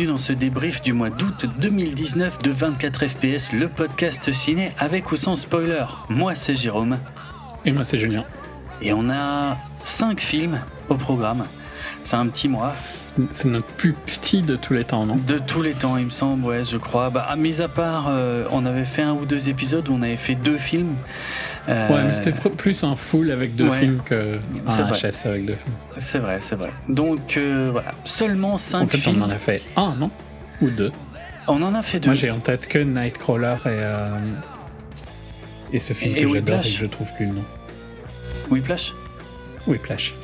bienvenue dans ce débrief du mois d'août 2019 de 24 FPS, le podcast ciné avec ou sans spoiler. Moi c'est Jérôme. Et moi c'est Julien. Et on a 5 films au programme. C'est un petit mois. C'est notre plus petit de tous les temps, non? De tous les temps, il me semble, ouais, je crois. Bah, mis à part, euh, on avait fait un ou deux épisodes où on avait fait deux films. Euh, ouais, mais c'était plus un full avec deux films que un HS avec deux films. C'est vrai, c'est vrai. Donc euh, voilà, seulement cinq en fait, films. On en a fait un, non? Ou deux? On en a fait deux. Moi j'ai en tête que Nightcrawler et, et ce film que j'adore et que je trouve plus le nom. Whiplash oui, Plash.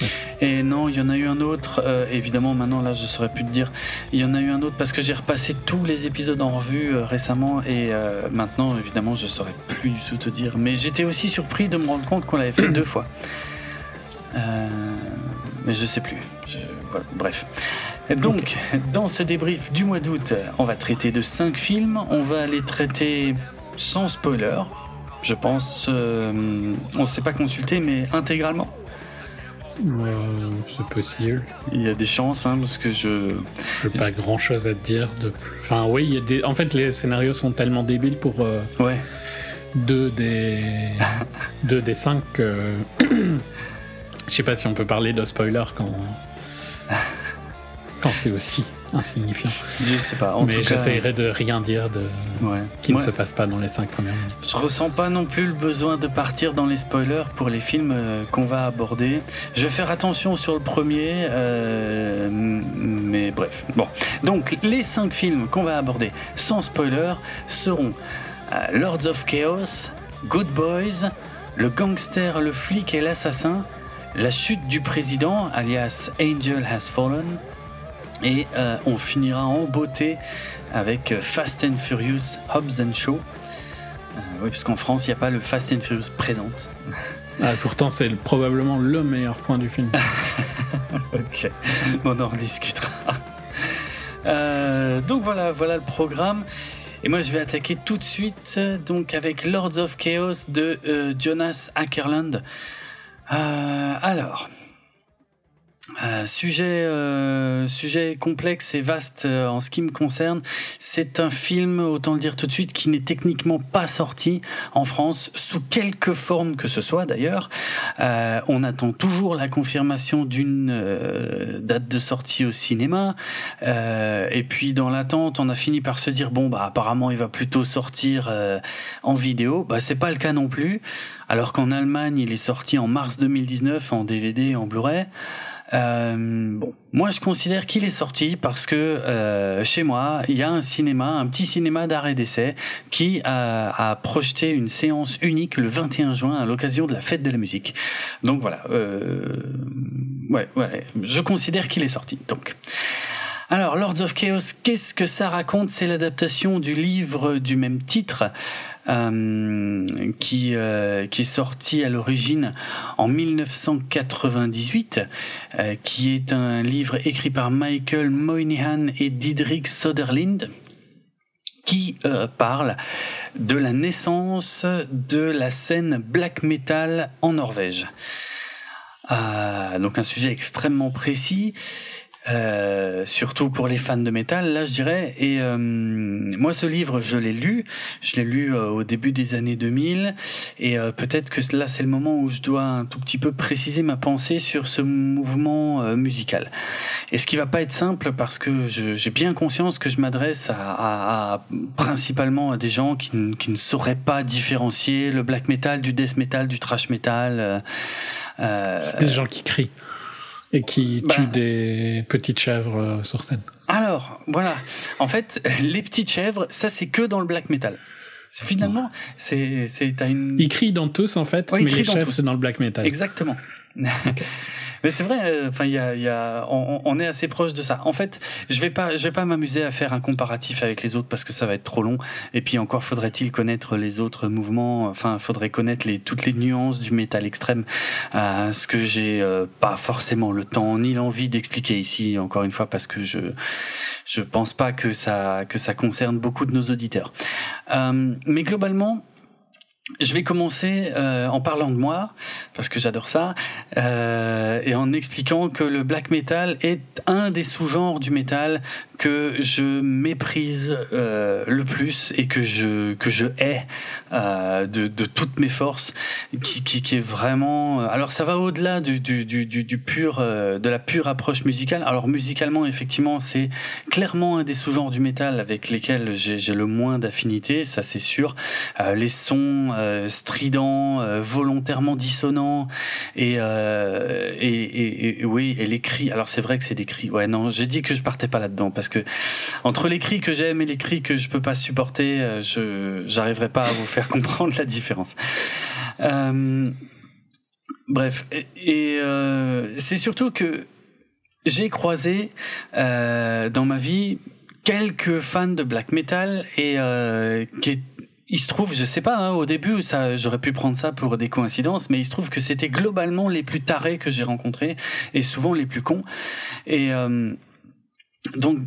Et non, il y en a eu un autre. Euh, évidemment, maintenant, là, je saurais plus te dire. Il y en a eu un autre parce que j'ai repassé tous les épisodes en revue euh, récemment et euh, maintenant, évidemment, je saurais plus du tout te dire. Mais j'étais aussi surpris de me rendre compte qu'on l'avait fait deux fois. mais je sais plus. bref. Donc, dans ce débrief du mois d'août, on va traiter de cinq films. On va les traiter sans spoiler. Je pense, on ne s'est pas consulté, mais intégralement. Euh, c'est possible. Il y a des chances, hein, parce que je. J'ai pas grand chose à te dire. De... Enfin, oui, il y a des. En fait, les scénarios sont tellement débiles pour. Euh, ouais. Deux des. deux des cinq. Je sais pas si on peut parler de spoiler quand. Quand c'est aussi insignifiant. Je sais pas. Mais j'essayerai de rien dire de qui ne se passe pas dans les cinq premières minutes. Je ressens pas non plus le besoin de partir dans les spoilers pour les films euh, qu'on va aborder. Je vais faire attention sur le premier, euh, mais bref. Bon, donc les cinq films qu'on va aborder sans spoiler seront euh, Lords of Chaos, Good Boys, Le Gangster, le Flic et l'Assassin, La Chute du Président, alias Angel Has Fallen. Et euh, on finira en beauté avec Fast and Furious Hobbs and Show. Euh, oui, parce qu'en France, il n'y a pas le Fast and Furious présente. Ah, pourtant, c'est probablement le meilleur point du film. ok, on en discutera. Euh, donc voilà, voilà le programme. Et moi, je vais attaquer tout de suite donc avec Lords of Chaos de Jonas Ackerland. alors, euh, sujet, euh, sujet complexe et vaste euh, en ce qui me concerne. C'est un film, autant le dire tout de suite, qui n'est techniquement pas sorti en France, sous quelque forme que ce soit d'ailleurs. on attend toujours la confirmation d'une date de sortie au cinéma. et puis dans l'attente, on a fini par se dire bon bah apparemment il va plutôt sortir en vidéo. Bah c'est pas le cas non plus. Alors qu'en Allemagne, il est sorti en mars 2019 en DVD et en Blu-ray. Euh, bon, moi je considère qu'il est sorti parce que euh, chez moi il y a un cinéma, un petit cinéma d'arrêt d'essai qui a, projeté une séance unique le 21 juin à l'occasion de la fête de la musique. Donc voilà, euh, ouais, ouais, je considère qu'il est sorti. Donc. Alors, Lords of Chaos, qu'est-ce que ça raconte? C'est l'adaptation du livre du même titre euh, qui, euh, qui est sorti à l'origine en 1998, euh, qui est un livre écrit par Michael Moynihan et Didrik Soderlind qui parle de la naissance de la scène black metal en Norvège. donc un sujet extrêmement précis euh, surtout pour les fans de métal, là je dirais. Et euh, moi ce livre, je l'ai lu, je l'ai lu euh, au début des années 2000, et peut-être que là c'est le moment où je dois un tout petit peu préciser ma pensée sur ce mouvement musical. Et ce qui va pas être simple parce que j'ai bien conscience que je m'adresse à, à, à, principalement à des gens qui, qui, ne sauraient pas différencier le black metal du death metal, du trash metal. c'est des gens qui crient et qui bah. tue des petites chèvres euh, sur scène. Alors, voilà. En fait, les petites chèvres, ça c'est que dans le black metal. Finalement, c'est c'est une. Ils crient dans tous en fait, mais les chèvres c'est dans le black metal. Exactement. Mais c'est vrai, euh, enfin, il y a, y a, on, est assez proche de ça. En fait, je vais pas, je vais pas m'amuser à faire un comparatif avec les autres parce que ça va être trop long. Et puis encore, faudrait-il connaître les autres mouvements? Enfin, faudrait connaître les toutes les nuances du métal extrême, euh, ce que j'ai euh, pas forcément le temps ni l'envie d'expliquer ici. Encore une fois, parce que je, je pense pas que ça, que ça concerne beaucoup de nos auditeurs. Euh, mais globalement je vais commencer euh, en parlant de moi, parce que j'adore ça, euh, et en expliquant que le black metal est un des sous-genres du metal que je méprise euh, le plus et que je que je hais euh, de, de toutes mes forces, qui, qui, qui est vraiment. euh, Alors ça va au-delà du, du, du, du, pur euh, de la pure approche musicale. Alors musicalement, effectivement, c'est clairement un des sous-genres du metal avec lesquels j'ai le moins d'affinité, ça c'est sûr. Les sons euh, stridents, euh, volontairement dissonants et, euh, et, et, oui et les cris. Alors c'est vrai que c'est des cris. Ouais non, j'ai dit que je partais pas là-dedans parce que entre les cris que j'aime et les cris que je peux pas supporter, je j'arriverai pas à vous faire comprendre la différence. Bref et, c'est surtout que j'ai croisé dans ma vie quelques fans de black metal et qui il se trouve, je sais pas, hein, au début, ça, j'aurais pu prendre ça pour des coïncidences, mais il se trouve que c'était globalement les plus tarés que j'ai rencontrés et souvent les plus cons. Et euh, donc,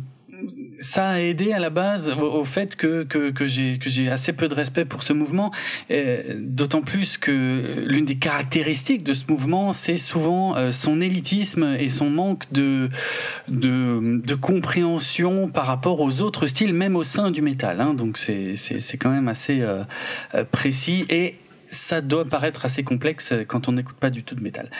ça a aidé à la base au, fait que, que, que j'ai assez peu de respect pour ce mouvement, euh, d'autant plus que l'une des caractéristiques de ce mouvement, c'est souvent euh, son élitisme et son manque de, de de compréhension par rapport aux autres styles, même au sein du métal. Hein, donc c'est quand même assez euh, précis et ça doit paraître assez complexe quand on n'écoute pas du tout de métal.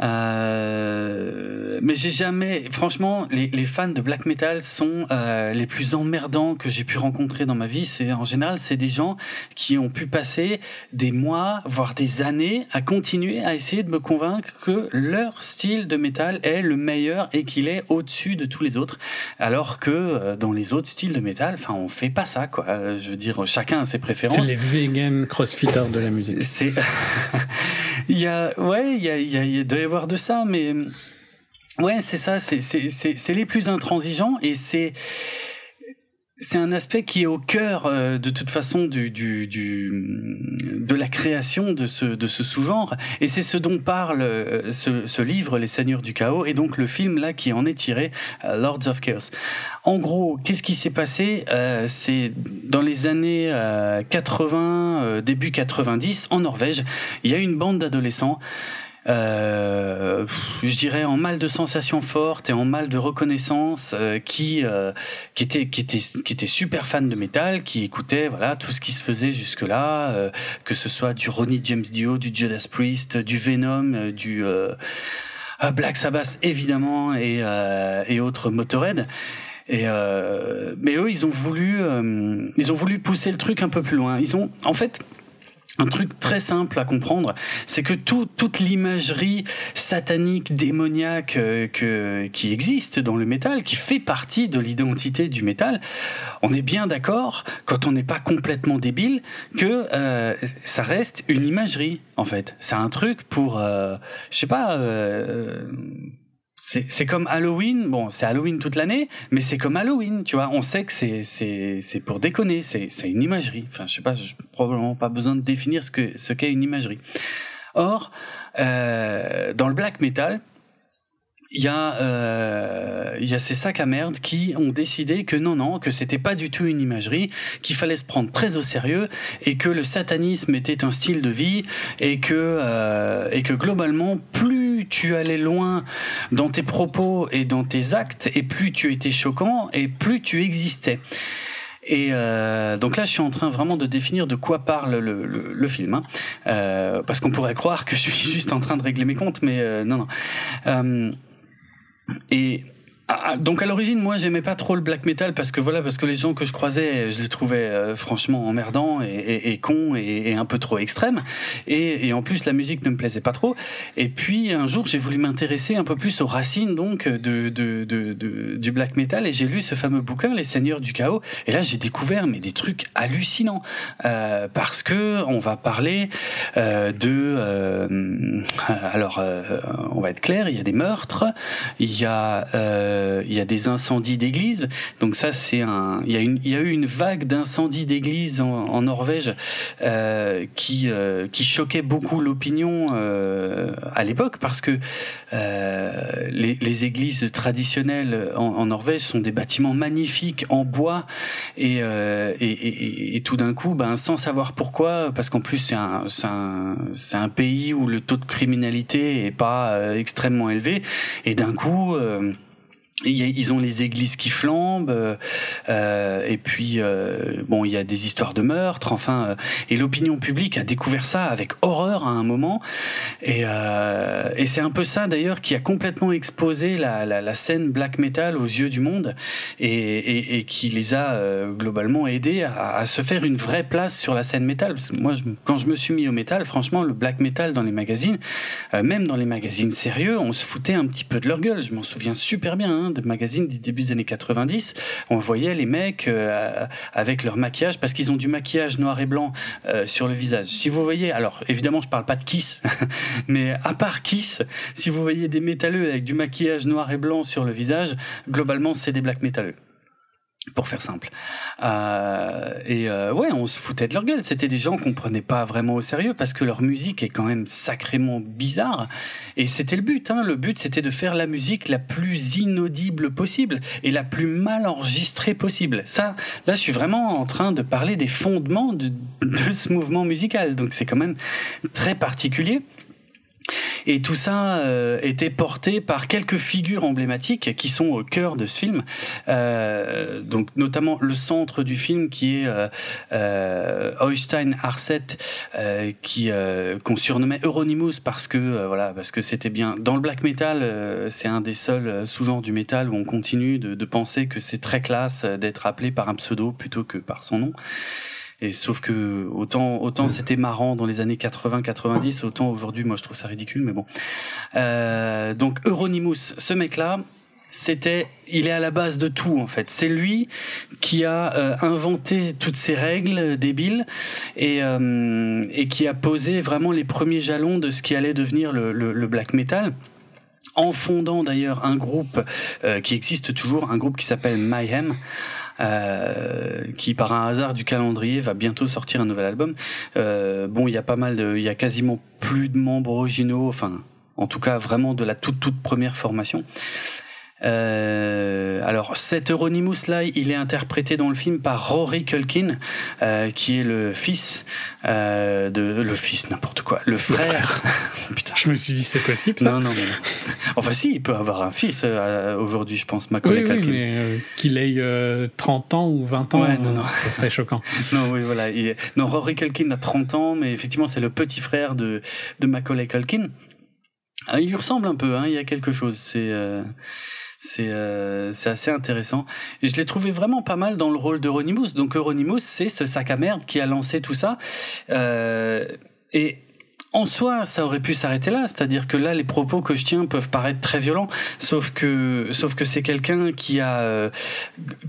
Euh, mais j'ai jamais, franchement, les, les fans de black metal sont euh, les plus emmerdants que j'ai pu rencontrer dans ma vie. C'est en général, c'est des gens qui ont pu passer des mois, voire des années, à continuer à essayer de me convaincre que leur style de métal est le meilleur et qu'il est au-dessus de tous les autres, alors que euh, dans les autres styles de métal, enfin, on fait pas ça, quoi. Je veux dire, chacun a ses préférences. C'est les vegan crossfitters de la musique. C'est, il y a, ouais, il y a, il y a, doit y de ça, mais ouais, c'est ça, c'est, les plus intransigeants et c'est, c'est un aspect qui est au cœur euh, de toute façon du, du, de la création de ce sous-genre et c'est ce dont parle euh, ce, livre Les Seigneurs du Chaos et donc le film là qui en est tiré euh, Lords of Chaos. En gros, qu'est-ce qui s'est passé C'est dans les années euh, 80, euh, début 90, en Norvège, il y a une bande d'adolescents euh, je dirais en mal de sensations fortes et en mal de reconnaissance euh, qui euh, qui étaient qui étaient qui étaient super fans de métal qui écoutaient voilà tout ce qui se faisait jusque là euh, que ce soit du Ronnie James Dio du Judas Priest du Venom euh, du euh, Black Sabbath évidemment et et autres Motorhead. Et mais eux ils ont voulu ils ont voulu pousser le truc un peu plus loin. Ils ont en fait un truc très simple à comprendre, c'est que tout, toute l'imagerie satanique, démoniaque euh, qui existe dans le métal, qui fait partie de l'identité du métal, on est bien d'accord, quand on n'est pas complètement débile, que euh, ça reste une imagerie, en fait. C'est un truc pour, euh, je sais pas... C'est c'est comme Halloween, bon, c'est Halloween toute l'année, mais c'est comme Halloween, tu vois. On sait que c'est c'est c'est pour déconner, c'est c'est une imagerie. Enfin, je sais pas, j'ai probablement pas besoin de définir ce que ce qu'est une imagerie. Or, euh, dans le black metal, il y a euh, il y a ces sacs à merde qui ont décidé que non non que c'était pas du tout une imagerie qu'il fallait se prendre très au sérieux et que le satanisme était un style de vie et que euh, et que globalement plus tu allais loin dans tes propos et dans tes actes et plus tu étais choquant et plus tu existais et euh, donc là, je suis en train vraiment de définir de quoi parle le, le, le film, hein. euh, parce qu'on pourrait croire que je suis juste en train de régler mes comptes, mais euh, non, non. Et ah, donc à l'origine, moi, j'aimais pas trop le black metal parce que voilà, parce que les gens que je croisais, je les trouvais euh, franchement emmerdants et, cons et, un peu trop extrêmes. Et, en plus, la musique ne me plaisait pas trop. Et puis un jour, j'ai voulu m'intéresser un peu plus aux racines donc du black metal et j'ai lu ce fameux bouquin, Les Seigneurs du Chaos. Et là, j'ai découvert mais des trucs hallucinants euh, parce que on va parler euh, de euh, alors, euh, on va être clair, il y a des meurtres, il y a euh, euh, il y a des incendies d'églises. Donc ça, c'est un. Il y a y a eu une vague d'incendies d'églises en, Norvège euh, qui euh, qui choquait beaucoup l'opinion euh, à l'époque parce que euh, les, églises traditionnelles en, Norvège sont des bâtiments magnifiques en bois et et, tout d'un coup, ben sans savoir pourquoi, parce qu'en plus c'est un c'est un, un pays où le taux de criminalité est pas extrêmement élevé et d'un coup euh, ils ont les églises qui flambent, euh, euh, et puis euh, bon, il y a des histoires de meurtres, enfin, euh, et l'opinion publique a découvert ça avec horreur à un moment, et, euh, et c'est un peu ça d'ailleurs qui a complètement exposé la, la, la, scène black metal aux yeux du monde, et, et, et qui les a globalement aidés à, à, se faire une vraie place sur la scène métal. moi, je, quand je me suis mis au métal, franchement, le black metal dans les magazines, même dans les magazines sérieux, on se foutait un petit peu de leur gueule. Je m'en souviens super bien. Hein de magazines des débuts des années 90. On voyait les mecs euh, avec leur maquillage parce qu'ils ont du maquillage noir et blanc euh, sur le visage. Si vous voyez, alors évidemment je parle pas de Kiss, mais à part Kiss, si vous voyez des métalleux avec du maquillage noir et blanc sur le visage, globalement c'est des black métalleux pour faire simple. Euh, et euh, ouais, on se foutait de leur gueule. C'était des gens qu'on prenait pas vraiment au sérieux parce que leur musique est quand même sacrément bizarre. Et c'était le but. Hein. Le but, c'était de faire la musique la plus inaudible possible et la plus mal enregistrée possible. Ça, là, je suis vraiment en train de parler des fondements de, de ce mouvement musical. Donc c'est quand même très particulier. Et tout ça euh, était porté par quelques figures emblématiques qui sont au cœur de ce film. Euh, donc notamment le centre du film qui est euh, euh Arset, euh, qui qu'on surnommait Euronymous parce que voilà parce que c'était bien dans le black metal. c'est un des seuls sous-genres du metal où on continue de, de penser que c'est très classe d'être appelé par un pseudo plutôt que par son nom. Et sauf que autant autant c'était marrant dans les années 80-90, autant aujourd'hui moi je trouve ça ridicule, mais bon. Euh, donc Euronymous, ce mec-là, c'était, il est à la base de tout en fait. C'est lui qui a euh, inventé toutes ces règles débiles et euh, et qui a posé vraiment les premiers jalons de ce qui allait devenir le, le, le black metal en fondant d'ailleurs un groupe euh, qui existe toujours, un groupe qui s'appelle Mayhem. Euh, qui par un hasard du calendrier va bientôt sortir un nouvel album. Euh, bon, il y a pas mal il y a quasiment plus de membres originaux, enfin, en tout cas vraiment de la toute toute première formation. Euh, alors cet Euronymous là, il est interprété dans le film par Rory Culkin, euh, qui est le fils euh, de le fils n'importe quoi, le frère. Je me suis dit c'est possible ça. Non non mais enfin si, il peut avoir un fils euh, aujourd'hui, je pense. Macaulay oui, Culkin. Oui, mais euh, qu'il ait 30 ans ou 20 ans, ouais, non, non. ça serait choquant. non oui voilà, il... non Rory Culkin a 30 ans, mais effectivement c'est le petit frère de de Macaulay Culkin. Ah, il lui ressemble un peu, hein, il y a quelque chose. C'est c'est euh, assez intéressant. Et je l'ai trouvé vraiment pas mal dans le rôle d'Euronymous. Donc Euronymous, c'est ce sac à merde qui a lancé tout ça. Euh, et en soi, ça aurait pu s'arrêter là, c'est-à-dire que là, les propos que je tiens peuvent paraître très violents, sauf que, sauf que c'est quelqu'un qui a, euh,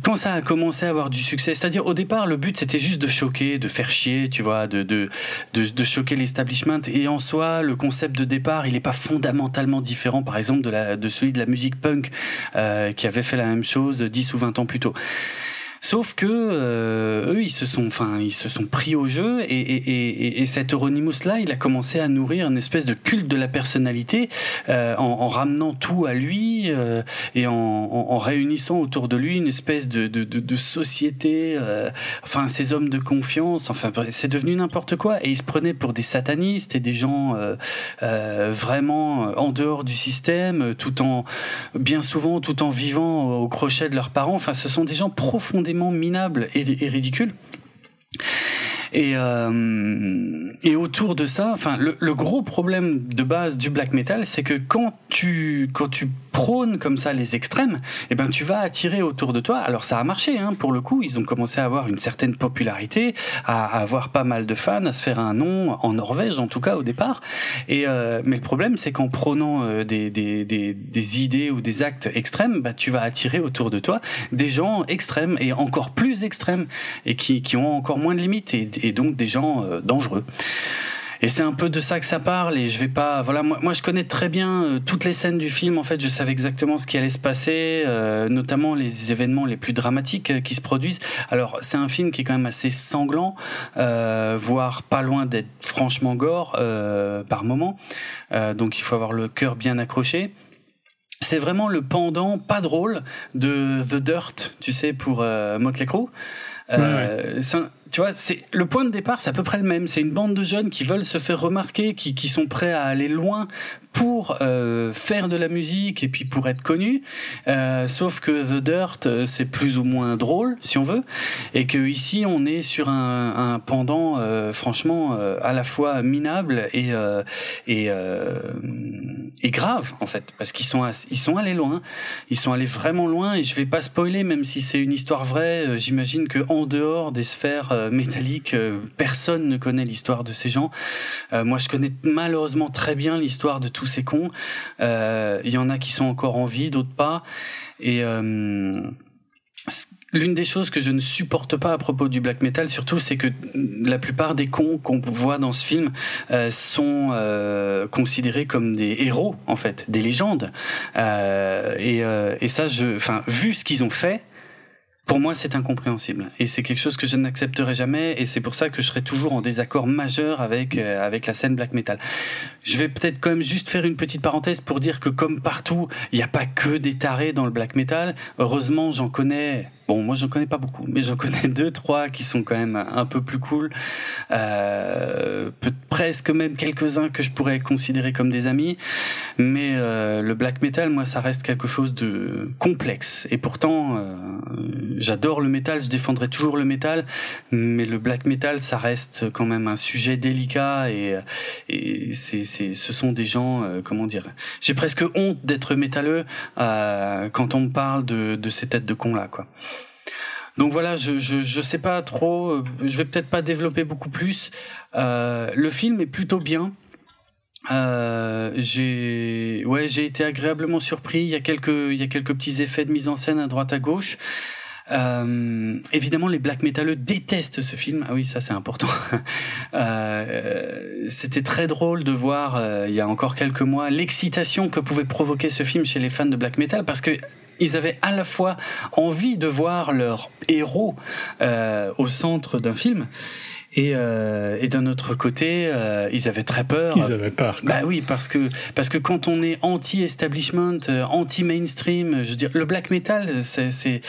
quand ça a commencé à avoir du succès, c'est-à-dire au départ, le but c'était juste de choquer, de faire chier, tu vois, de de de, choquer l'establishment, et en soi, le concept de départ, il n'est pas fondamentalement différent, par exemple, de celui de la musique punk euh, qui avait fait la même chose 10 ou 20 ans plus tôt. Sauf que euh, eux, ils se sont, enfin, ils se sont pris au jeu et, et, et, et cet Euronymous là, il a commencé à nourrir une espèce de culte de la personnalité euh, en, en, ramenant tout à lui euh, et en, réunissant autour de lui une espèce de, de, de, de société, enfin, ces hommes de confiance. Enfin, c'est devenu n'importe quoi et ils se prenaient pour des satanistes et des gens vraiment en dehors du système, tout en bien souvent tout en vivant au crochet de leurs parents. Enfin, ce sont des gens profondément minable et, ridicule. Et, euh, et autour de ça, enfin, le, le, gros problème de base du black metal, c'est que quand tu, quand tu prônes comme ça les extrêmes, eh ben, tu vas attirer autour de toi. Alors, ça a marché, hein, pour le coup. Ils ont commencé à avoir une certaine popularité, à, avoir pas mal de fans, à se faire un nom, en Norvège, en tout cas, au départ. Et, euh, mais le problème, c'est qu'en prônant euh, des, des, des, des, idées ou des actes extrêmes, bah, tu vas attirer autour de toi des gens extrêmes et encore plus extrêmes et qui, qui ont encore moins de limites et, et donc des gens euh, dangereux. Et c'est un peu de ça que ça parle. Et je vais pas, voilà, moi, je connais très bien euh, toutes les scènes du film. En fait, je savais exactement ce qui allait se passer, euh, notamment les événements les plus dramatiques euh, qui se produisent. Alors, c'est un film qui est quand même assez sanglant, voire pas loin d'être franchement gore par moment. donc, il faut avoir le cœur bien accroché c'est vraiment le pendant pas drôle de The Dirt, tu sais, pour euh, Motley Crue. Euh, tu vois, c'est le point de départ, c'est à peu près le même. C'est une bande de jeunes qui veulent se faire remarquer, qui, qui sont prêts à aller loin pour euh, faire de la musique et puis pour être connus. Euh, sauf que The Dirt, euh, c'est plus ou moins drôle, si on veut, et que ici, on est sur un, un pendant, euh, franchement, euh, à la fois minable et et, et grave en fait, parce qu'ils sont ils sont allés loin, ils sont allés vraiment loin. Et je vais pas spoiler, même si c'est une histoire vraie. J'imagine que en dehors des sphères euh, métallique. Euh, personne ne connaît l'histoire de ces gens. Euh, moi, je connais malheureusement très bien l'histoire de tous ces cons. Il y en a qui sont encore en vie, d'autres pas. Et L'une des choses que je ne supporte pas à propos du black metal, surtout, c'est que la plupart des cons qu'on voit dans ce film sont considérés comme des héros, en fait, des légendes. et, ça, enfin, vu ce qu'ils ont fait, pour moi, c'est incompréhensible et c'est quelque chose que je n'accepterai jamais et c'est pour ça que je serai toujours en désaccord majeur avec euh, avec la scène black metal. Je vais peut-être quand même juste faire une petite parenthèse pour dire que comme partout, il n'y a pas que des tarés dans le black metal. Heureusement, j'en connais Bon, moi, j'en connais pas beaucoup, mais j'en connais deux, trois qui sont quand même un peu plus cool. Euh, presque même quelques-uns que je pourrais considérer comme des amis. Mais euh, le black metal, moi, ça reste quelque chose de complexe. Et pourtant, euh, j'adore le métal, je défendrai toujours le métal, mais le black metal, ça reste quand même un sujet délicat et, et c'est, ce sont des gens, euh, comment dire, j'ai presque honte d'être métalleux euh, quand on me parle de, ces têtes de cons là, quoi. Donc voilà, je, je, je sais pas trop, euh, je vais peut-être pas développer beaucoup plus. Le film est plutôt bien. J'ai ouais j'ai été agréablement surpris il y a quelques il y a quelques petits effets de mise en scène à droite à gauche euh, évidemment, les black metaleux détestent ce film. Ah oui, ça c'est important. euh, C'était très drôle de voir, euh, il y a encore quelques mois, l'excitation que pouvait provoquer ce film chez les fans de black metal, parce que ils avaient à la fois envie de voir leur héros euh, au centre d'un film et, euh, et d'un autre côté, euh, ils avaient très peur. Ils avaient peur. Bah oui, parce que parce que quand on est anti-establishment, euh, anti-mainstream, je veux dire, le black metal, c'est c'est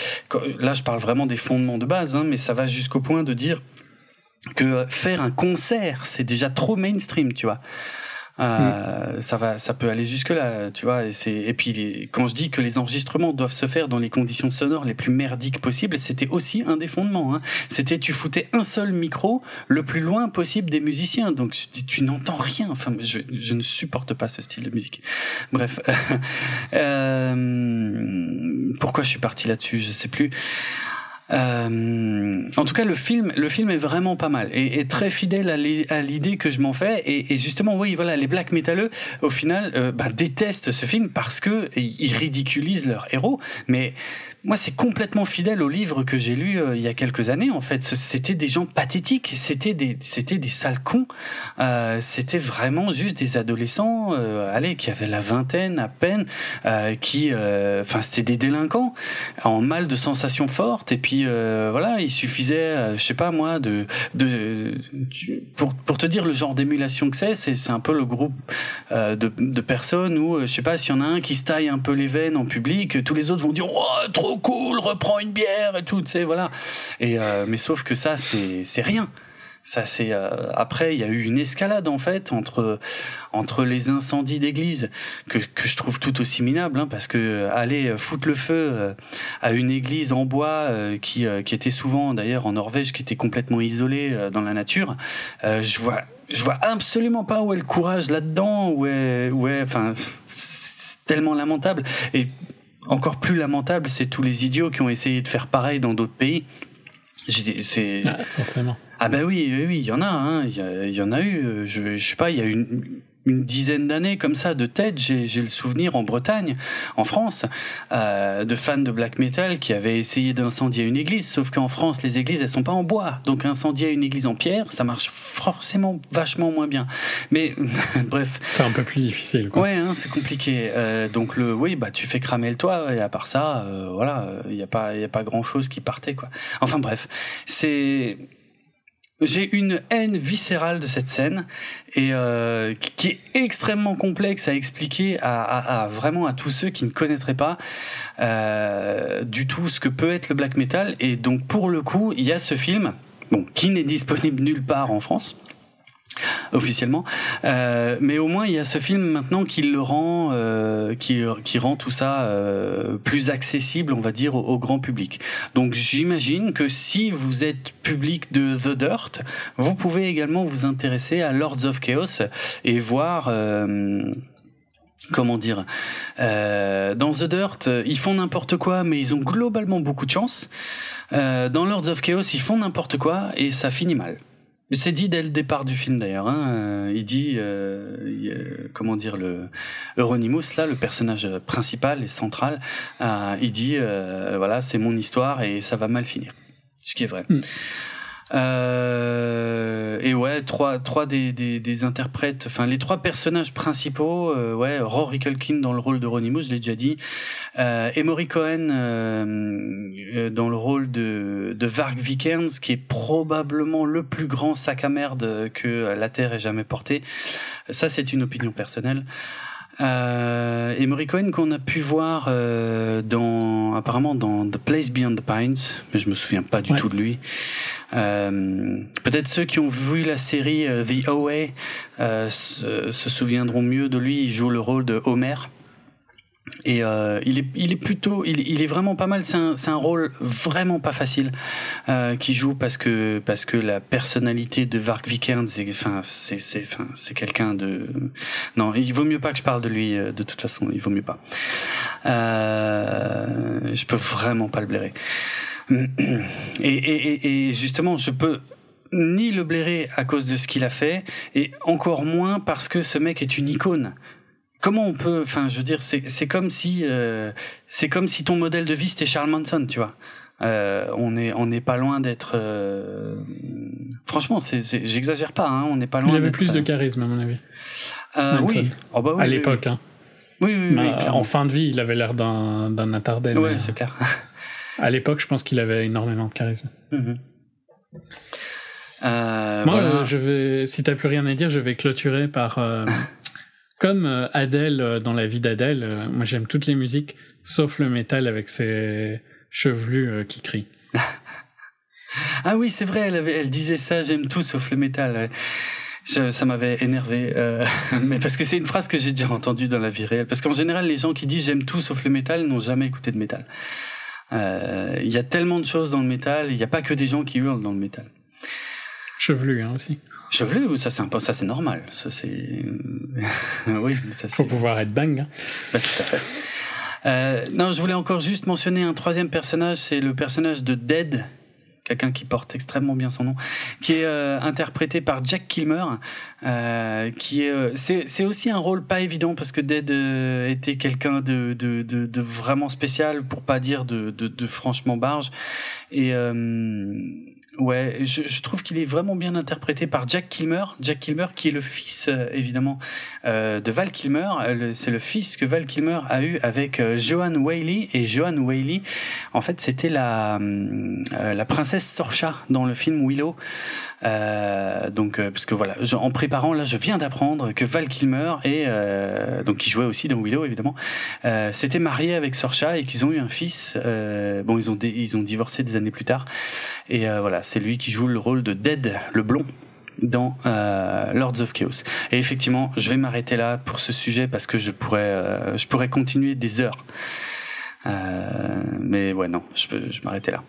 là, je parle vraiment des fondements de base, hein, mais ça va jusqu'au point de dire que faire un concert, c'est déjà trop mainstream, tu vois. Euh, ça va, ça peut aller jusque là, tu vois. Et c'est et puis quand je dis que les enregistrements doivent se faire dans les conditions sonores les plus merdiques possibles, c'était aussi un des fondements. Hein. C'était tu foutais un seul micro le plus loin possible des musiciens, donc tu n'entends rien. Enfin, je, je ne supporte pas ce style de musique. Bref, euh, pourquoi je suis parti là-dessus, je sais plus. Euh, en tout cas, le film, le film est vraiment pas mal et, et très fidèle à l'idée que je m'en fais. Et, justement, oui, voilà, les black métalleux, au final, euh, bah, détestent ce film parce que ils ridiculisent leur héros. Mais moi, c'est complètement fidèle au livre que j'ai lu euh, il y a quelques années. En fait, c'était des gens pathétiques, c'était des, c'était des sales cons. Euh, c'était vraiment juste des adolescents, euh, allez, qui avaient la vingtaine à peine, euh, qui, euh, enfin, c'était des délinquants en mal de sensations fortes. Et puis voilà, il suffisait, je sais pas moi, de, de, pour pour te dire le genre d'émulation que c'est, c'est c'est un peu le groupe de de personnes où je sais pas s'il y en a un qui se taille un peu les veines en public, tous les autres vont dire oh, trop cool, reprends une bière et tout, tu sais, voilà. Et euh, mais sauf que ça, c'est rien. Ça c'est euh, après il y a eu une escalade en fait entre entre les incendies d'église que que je trouve tout aussi minable hein, parce que aller foutre le feu euh, à une église en bois qui qui était souvent d'ailleurs en Norvège qui était complètement isolée dans la nature je vois je vois absolument pas où est le courage là-dedans où est où enfin tellement lamentable et encore plus lamentable, c'est tous les idiots qui ont essayé de faire pareil dans d'autres pays. C'est ah, forcément. Ah ben oui, oui, il y en a, hein. il y, y, en a eu. Je, je sais pas, il y a une une dizaine d'années comme ça de tête, j'ai le souvenir en Bretagne, en France, euh, de fans de black metal qui avaient essayé d'incendier une église, sauf qu'en France les églises elles sont pas en bois, donc incendier une église en pierre, ça marche forcément vachement moins bien. Mais bref. C'est un peu plus difficile. Quoi. Ouais, hein, c'est compliqué. Euh, donc le, oui, bah tu fais cramer le toit et à part ça, euh, voilà, il n'y a pas, il y a pas grand chose qui partait quoi. Enfin bref, c'est j'ai une haine viscérale de cette scène et euh, qui est extrêmement complexe à expliquer à, à, à, vraiment à tous ceux qui ne connaîtraient pas euh, du tout ce que peut être le black metal. Et donc pour le coup il y a ce film bon qui n'est disponible nulle part en France officiellement. Euh, mais au moins il y a ce film maintenant qui le rend, euh, qui, qui rend tout ça euh, plus accessible, on va dire, au, grand public. Donc j'imagine que si vous êtes public de The Dirt, vous pouvez également vous intéresser à Lords of Chaos et voir. Euh, comment dire euh, Dans The Dirt, ils font n'importe quoi, mais ils ont globalement beaucoup de chance. dans Lords of Chaos, ils font n'importe quoi et ça finit mal. C'est dit dès le départ du film d'ailleurs. Hein. Il dit, euh, comment dire, le Euronymous là, le personnage principal et central, euh, il dit, euh, voilà, c'est mon histoire et ça va mal finir. Ce qui est vrai. Hmm. Euh, et ouais, trois, trois des, des, des interprètes, enfin les trois personnages principaux, euh, ouais, Rory Culkin dans le rôle de Ronnie je l'ai déjà dit, euh, Emory Cohen euh, dans le rôle de, de Varg Vikernes, qui est probablement le plus grand sac à merde que la Terre ait jamais porté. Ça, c'est une opinion personnelle. Euh, et Cohen qu'on a pu voir euh, dans apparemment dans The Place Beyond the Pines, mais je me souviens pas du tout de lui. Euh, Peut-être ceux qui ont vu la série euh, The OA euh, se, se, souviendront mieux de lui. Il joue le rôle de Homer et euh, il, est, il est plutôt, il, il est vraiment pas mal. C'est un, un rôle vraiment pas facile euh, qui joue parce que parce que la personnalité de Vark Vikernes, enfin c'est c'est enfin c'est quelqu'un de non, il vaut mieux pas que je parle de lui euh, de toute façon, il vaut mieux pas. Euh, je peux vraiment pas le blairer. Et, et, et justement, je peux ni le blairer à cause de ce qu'il a fait, et encore moins parce que ce mec est une icône comment on peut enfin je veux dire c'est c'est comme si euh, c'est comme si ton modèle de vie c'était Charles Manson tu vois. Euh, on est on n'est pas loin d'être euh, franchement c'est j'exagère pas hein, on n'est pas loin il avait plus de charisme à mon avis. Oui. Oh, bah oui à l'époque hein. oui oui, oui, en fin de vie il avait l'air d'un d'un attardé ouais c'est clair. à l'époque je pense qu'il avait énormément de charisme. Mm-hmm. Moi, je vais, si t'as plus rien à dire, je vais clôturer par comme euh, Adèle euh, dans la vie d'Adèle, euh, moi j'aime toutes les musiques, sauf le métal avec ses chevelus qui crient. ah oui, c'est vrai, elle, avait, elle disait ça, j'aime tout sauf le métal. ça m'avait énervé, mais parce que c'est une phrase que j'ai déjà entendue dans la vie réelle. Parce qu'en général, les gens qui disent j'aime tout sauf le métal n'ont jamais écouté de métal. Il y a tellement de choses dans le métal, il n'y a pas que des gens qui hurlent dans le métal. Chevelu, hein, aussi. Chevelu, ça c'est un ça c'est normal. Ça c'est oui, ça Faut pouvoir être bang. Hein. Bah, tout à fait. Euh, non, je voulais encore juste mentionner un troisième personnage, c'est le personnage de Dead, quelqu'un qui porte extrêmement bien son nom, qui est euh, interprété par Jack Kilmer, euh, qui est euh, c'est c'est aussi un rôle pas évident parce que Dead euh, était quelqu'un de, de, de de vraiment spécial pour pas dire de de, de franchement barge et Ouais, je, je trouve qu'il est vraiment bien interprété par Jack Kilmer. Jack Kilmer, qui est le fils, euh, évidemment, euh, de Val Kilmer. Euh, c'est le fils que Val Kilmer a eu avec euh, Joanne Whaley. Et Joanne Whaley, en fait, c'était la, la princesse Sorcha dans le film Willow. Euh, donc, euh, parce que voilà, en préparant, là, je viens d'apprendre que Val Kilmer et euh, donc qui jouait aussi dans Willow évidemment, euh, s'était marié avec Sorcha et qu'ils ont eu un fils. Bon, ils ont ils ont divorcé des années plus tard. Et voilà, c'est lui qui joue le rôle de Dead, le blond dans Lords of Chaos. Et effectivement, je vais m'arrêter là pour ce sujet parce que je pourrais, je pourrais continuer des heures. mais ouais, non, je peux, je m'arrêter là.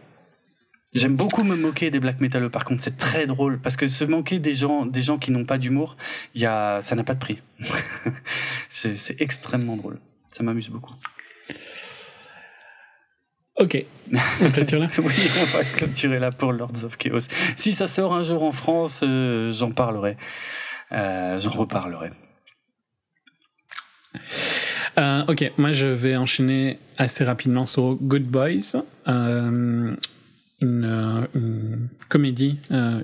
J'aime beaucoup me moquer des black metal. Par contre, c'est très drôle parce que se moquer des gens, des gens qui n'ont pas d'humour, il y a, ça n'a pas de prix. c'est extrêmement drôle. Ça m'amuse beaucoup. Ok. On clôture là Oui, on va clôturer là pour Lords of Chaos. Si ça sort un jour en France, euh, j'en parlerai. Euh, j'en reparlerai. Euh, ok, moi je vais enchaîner assez rapidement sur Good Boys, euh, une, euh, une, comédie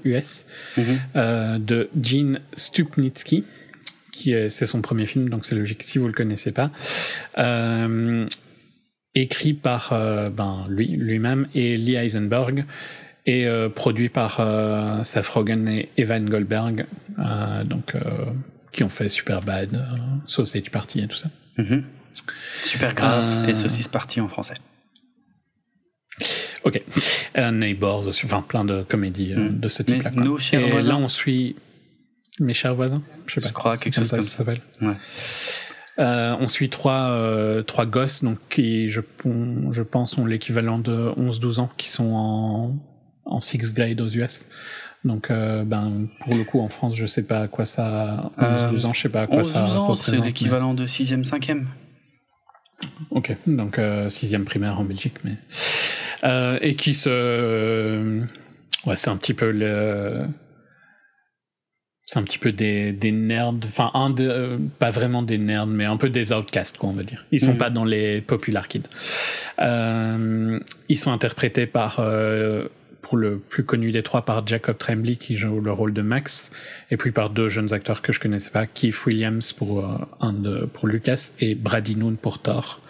US Mhm. de Gene Stupnitsky, qui est, c'est son premier film, donc c'est logique si vous le connaissez pas. Euh, écrit par euh, ben, lui, lui-même et Lee Eisenberg et euh, produit par euh, Seth Rogen et Evan Goldberg, euh, donc, euh, qui ont fait Superbad, euh, Sausage Party et tout ça. Mhm. Super grave Euh, et saucisse partie en français. Ok. Euh, Neighbors aussi, enfin plein de comédies euh, Mm. de ce type-là. Mais. Nos chers et voisins. là, on suit mes chers voisins. Je sais Je pas. crois, C'est quelque chose ça comme que ça s'appelle. Ouais. Euh, on suit trois, euh, trois gosses, donc qui, je, je pense, ont l'équivalent de 11-12 ans, qui sont en, en sixth grade aux US. Donc, euh, ben, pour le coup, en France, je sais pas à quoi ça. 11-12 Euh, ans, je sais pas à quoi 11 ça 12 ans, c'est mais- l'équivalent de 6e, 5e. Ok, donc euh, sixième primaire en Belgique, mais euh, et qui se, ouais, c'est un petit peu le, c'est un petit peu des, des nerds, enfin un de, euh, pas vraiment des nerds, mais un peu des outcasts quoi, on va dire. Ils sont Mhm. pas dans les popular kids. Euh, ils sont interprétés par, euh, pour le plus connu des trois, par Jacob Tremblay qui joue le rôle de Max, et puis par deux jeunes acteurs que je connaissais pas, Keith Williams pour euh, un de, pour Lucas et Brady Noon pour Thor.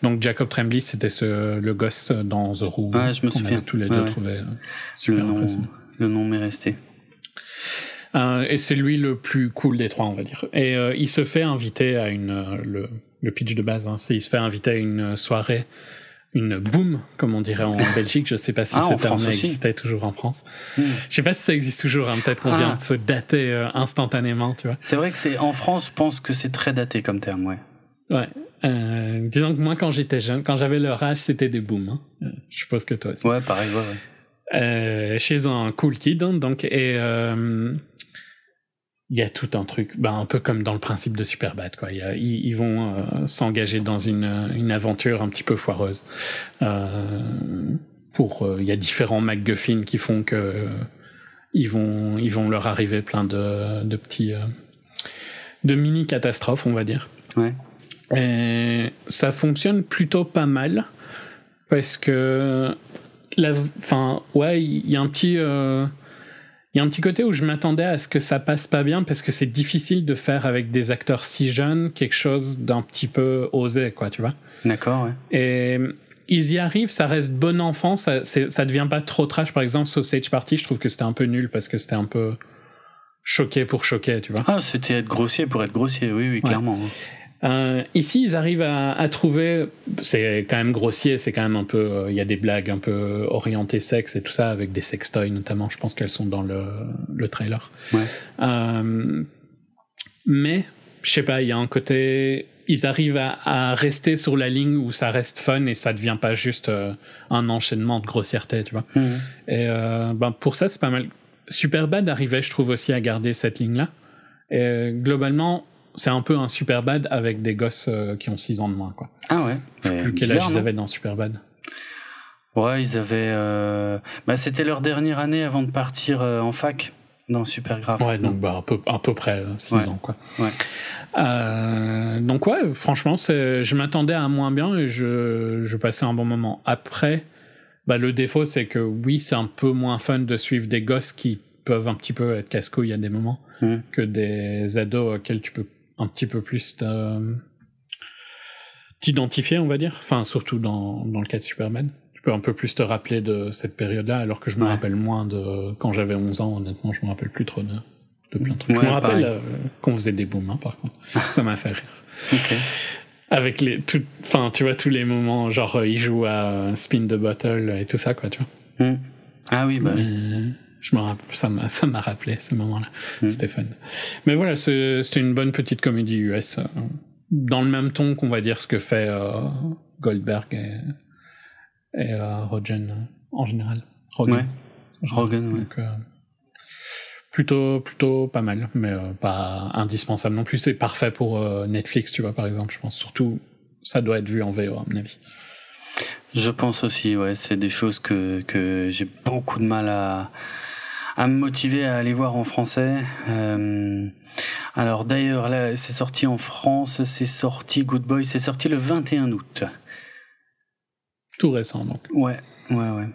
Donc Jacob Tremblay, c'était ce, le gosse dans The Room. Ouais, je me souviens. tous les Ouais, deux ouais. trouvé euh, Le super nom, impressionnant. le nom m'est resté. Euh, et c'est lui le plus cool des trois, on va dire. Et euh, il se fait inviter à une. le, le pitch de base, hein, c'est il se fait inviter à une soirée, une boom, comme on dirait en Belgique. Je sais pas si Ah, ce terme existait toujours en France. Hmm. Je sais pas si ça existe toujours. hein, Peut-être qu'on Ah. vient de se dater euh, instantanément, tu vois. C'est vrai que c'est en France, je pense que c'est très daté comme terme, ouais. Ouais. Euh, disons que moi, quand j'étais jeune, quand j'avais leur âge, c'était des booms. hein. Euh, Je suppose que toi aussi. Ouais, pareil, ouais, ouais. Euh, chez un cool kid, hein, donc, et il y a tout un truc, ben, un peu comme dans le principe de Superbad, quoi. Ils, vont euh, s'engager dans une, une aventure un petit peu foireuse. Euh, pour, euh, il y a différents MacGuffin qui font que ils vont, ils vont leur arriver plein de, de petits, de mini catastrophes, on va dire. Ouais. Et ça fonctionne plutôt pas mal parce que la, enfin, ouais, il y a un petit, euh, il y a un petit côté où je m'attendais à ce que ça passe pas bien parce que c'est difficile de faire avec des acteurs si jeunes quelque chose d'un petit peu osé, quoi, tu vois. D'accord, ouais. Et ils y arrivent, ça reste bon enfant, ça, ça devient pas trop trash. Par exemple, Sausage Party, je trouve que c'était un peu nul parce que c'était un peu choqué pour choquer, tu vois. Ah, c'était être grossier pour être grossier, oui, oui, clairement. ouais. Euh, ici, ils arrivent à, à trouver. C'est quand même grossier, c'est quand même un peu. euh, Il y a des blagues un peu orientées sexe et tout ça, avec des sextoys notamment. Je pense qu'elles sont dans le, le trailer. Ouais. Euh, mais, je sais pas, il y a un côté. Ils arrivent à, à rester sur la ligne où ça reste fun et ça devient pas juste un enchaînement de grossièreté, tu vois. Et ben pour ça, c'est pas mal. Superbad arrivait, je trouve, aussi à garder cette ligne-là. Et globalement, c'est un peu un Superbad avec des gosses euh, qui ont 6 ans de moins. Quoi. Ah ouais. Je sais plus quel bizarre, âge ils avaient dans Superbad. Ouais, ils avaient. euh, Bah, c'était leur dernière année avant de partir euh, en fac dans Super Grave. Ouais, donc bah, à, peu, à peu près 6 Ouais. ans. Quoi. Ouais. Donc ouais, franchement, je m'attendais à moins bien et je, je passais un bon moment. Après, bah, le défaut, c'est que oui, c'est un peu moins fun de suivre des gosses qui peuvent un petit peu être casse-couilles à des moments Mhm. que des ados auxquels tu peux un petit peu plus t'identifier, on va dire. Enfin, surtout dans, dans le cas de Superman. Tu peux un peu plus te rappeler de cette période-là, alors que je me Ouais. rappelle moins de quand j'avais 11 ans, honnêtement, je me rappelle plus trop de, de plein de trucs. je me rappelle euh, qu'on faisait des booms, hein, par contre. Ça m'a fait rire. Ok. Avec les, enfin, tu vois, tous les moments, genre, euh, il joue à euh, Spin the Bottle et tout ça, quoi, tu vois. Mhm. Ah oui, bah. Je me rappelle, ça m'a, ça m'a rappelé ce moment-là. Mm. C'était fun. Mais voilà, c'est- c'était une bonne petite comédie US. euh, dans le même ton qu'on va dire ce que fait euh, Goldberg et, et euh, Rogen euh, en général. Rogen. Ouais. Ouais. Donc, plutôt, plutôt pas mal, mais pas indispensable non plus. C'est parfait pour Netflix, tu vois, par exemple. Je pense surtout, ça doit être vu en VO, à mon avis. Je pense aussi, ouais, c'est des choses que, que j'ai beaucoup de mal à, à me motiver à aller voir en français. Euh, alors d'ailleurs, là, c'est sorti en France, c'est sorti Good Boy, c'est sorti le 21 août. Tout récent, donc. Ouais, ouais, ouais.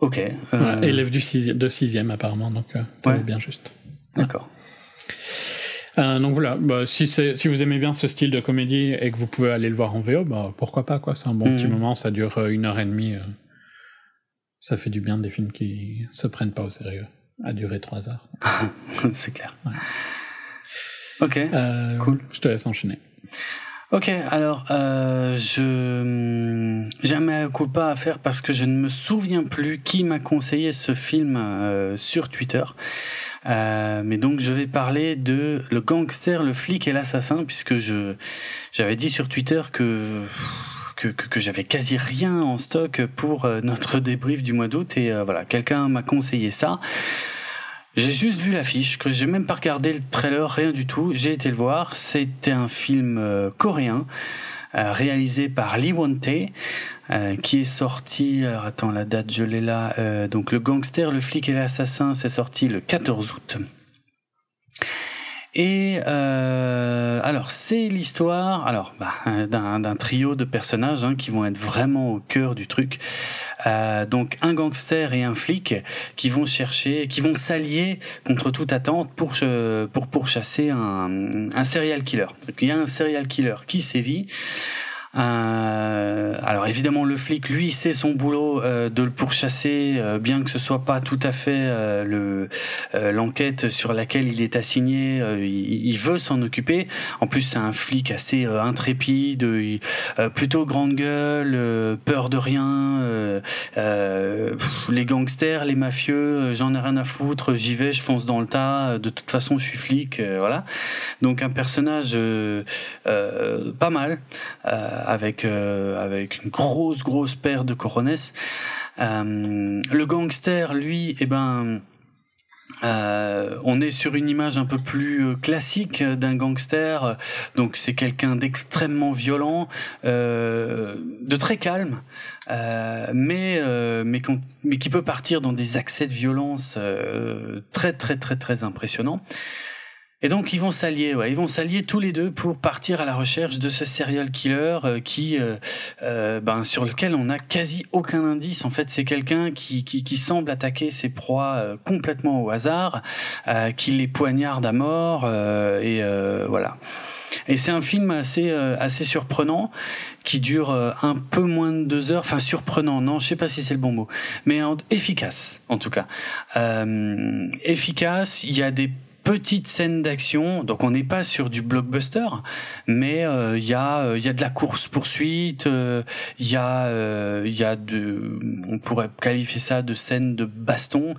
Ok. Euh... élève du sixième, de sixième apparemment, donc euh, bien juste. D'accord. Euh, donc voilà, bah, si, si vous aimez bien ce style de comédie et que vous pouvez aller le voir en VO, bah, pourquoi pas, quoi. C'est un bon petit mhm. moment, ça dure une heure et demie. Euh. ça fait du bien des films qui se prennent pas au sérieux, à durer trois heures. C'est clair. Ok, cool. Je te laisse enchaîner. Ok, alors euh, je j'ai un coup pas à faire parce que je ne me souviens plus qui m'a conseillé ce film sur Twitter. Euh, mais donc je vais parler de le gangster, le flic et l'assassin, puisque je j'avais dit sur Twitter que que, j'avais quasi rien en stock pour euh, notre débrief du mois d'août et euh, voilà quelqu'un m'a conseillé ça. J'ai juste vu l'affiche, que j'ai même pas regardé le trailer, rien du tout. J'ai été le voir. C'était un film coréen réalisé par Lee Won-tae. Euh, qui est sorti, alors attends la date je l'ai là, euh, donc le gangster, le flic et l'assassin, c'est sorti le 14 août. Et euh, alors c'est l'histoire alors bah, d'un trio de personnages hein, qui vont être vraiment au cœur du truc. Euh, donc un gangster et un flic qui vont chercher, qui vont s'allier contre toute attente pour pour pourchasser un, un serial killer. Donc il y a un serial killer qui sévit. Euh, alors évidemment le flic lui c'est son boulot euh, de le pourchasser euh, bien que ce soit pas tout à fait euh, le l'enquête sur laquelle il est assigné il, il, veut s'en occuper. En plus c'est un flic assez intrépide plutôt grande gueule peur de rien les gangsters les mafieux j'en ai rien à foutre j'y vais je fonce dans le tas de toute façon je suis flic voilà. Donc un personnage pas mal euh, avec une grosse grosse paire de coronets. Euh, le gangster, lui, eh ben euh, on est sur une image un peu plus classique d'un gangster, donc c'est quelqu'un d'extrêmement violent, de très calme, mais mais, mais qui peut partir dans des accès de violence très très très très impressionnants. Et donc ils vont s'allier, ouais, ils vont s'allier tous les deux pour partir à la recherche de ce serial killer euh, qui, euh, euh, ben, sur lequel on n'a quasi aucun indice. En fait, c'est quelqu'un qui, qui, qui, semble attaquer ses proies complètement au hasard, qui les poignarde à mort, et voilà. Et c'est un film assez assez surprenant qui dure un peu moins de deux heures. Enfin surprenant, non, je sais pas si c'est le bon mot, mais efficace en tout cas. efficace. Il y a des petite scène d'action, donc on n'est pas sur du blockbuster, mais euh, il y a euh, il y a de la course poursuite, euh, il y a il y a de on pourrait qualifier ça de scène de baston.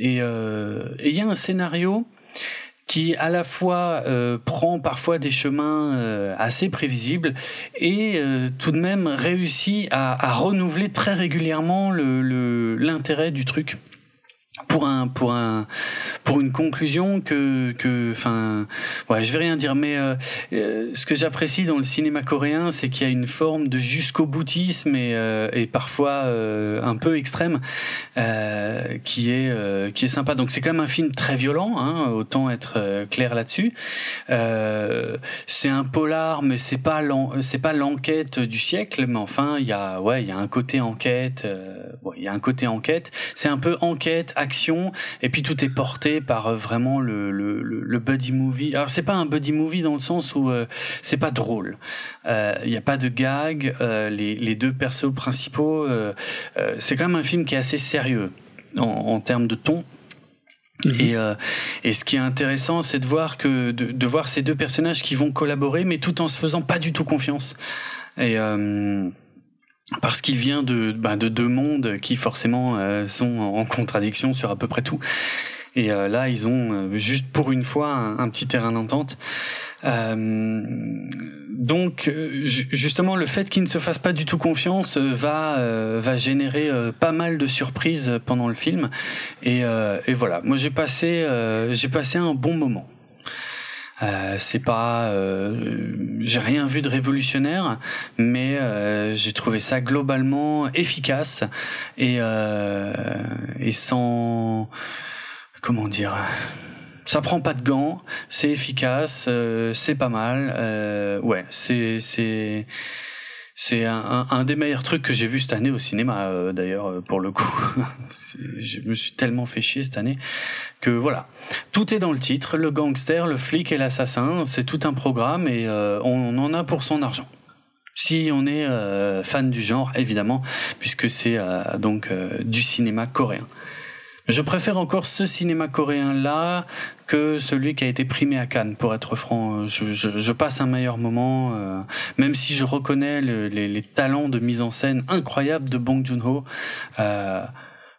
Et il y a un scénario qui à la fois prend parfois des chemins assez prévisibles et tout de même réussit à, renouveler très régulièrement l'intérêt du truc pour un pour un pour une conclusion que que enfin ouais je vais rien dire mais euh, euh, ce que j'apprécie dans le cinéma coréen c'est qu'il y a une forme de jusqu'au boutisme et euh, et parfois un peu extrême qui est qui est sympa. Donc c'est quand même un film très violent hein, autant être clair là-dessus. C'est un polar mais c'est pas c'est pas l'enquête du siècle mais enfin il y a ouais il y a un côté enquête il y a un côté enquête. C'est un peu enquête action et puis tout est porté par euh, vraiment le, le, le, buddy movie. Alors c'est pas un buddy movie dans le sens où euh, c'est pas drôle. Il euh, n'y a pas de gag. les, les deux persos principaux, c'est quand même un film qui est assez sérieux en, en termes de ton. Mhm. Et, et ce qui est intéressant, c'est de voir que de, de, voir ces deux personnages qui vont collaborer, mais tout en se faisant pas du tout confiance. Et parce qu'il vient de, bah, de deux mondes qui forcément euh, sont en contradiction sur à peu près tout. Et euh, là, ils ont euh, juste pour une fois un, petit terrain d'entente. donc, justement, le fait qu'ils ne se fassent pas du tout confiance va va générer pas mal de surprises pendant le film. Et, et voilà, moi j'ai passé j'ai passé un bon moment. Euh, c'est pas, euh, j'ai rien vu de révolutionnaire, mais euh, j'ai trouvé ça globalement efficace et et sans comment dire. Ça prend pas de gants, c'est efficace, c'est pas mal. ouais, c'est c'est c'est un, des meilleurs trucs que j'ai vu cette année au cinéma, euh, d'ailleurs, euh, pour le coup. je me suis tellement fait chier cette année que voilà. Tout est dans le titre, le gangster, le flic et l'assassin, c'est tout un programme et euh, on, en a pour son argent. Si on est fan du genre, évidemment, puisque c'est donc du cinéma coréen. Je préfère encore ce cinéma coréen-là que celui qui a été primé à Cannes, pour être franc. Je, je, je passe un meilleur moment, euh, même si je reconnais le, les, les, talents de mise en scène incroyables de Bong Joon-ho. Euh,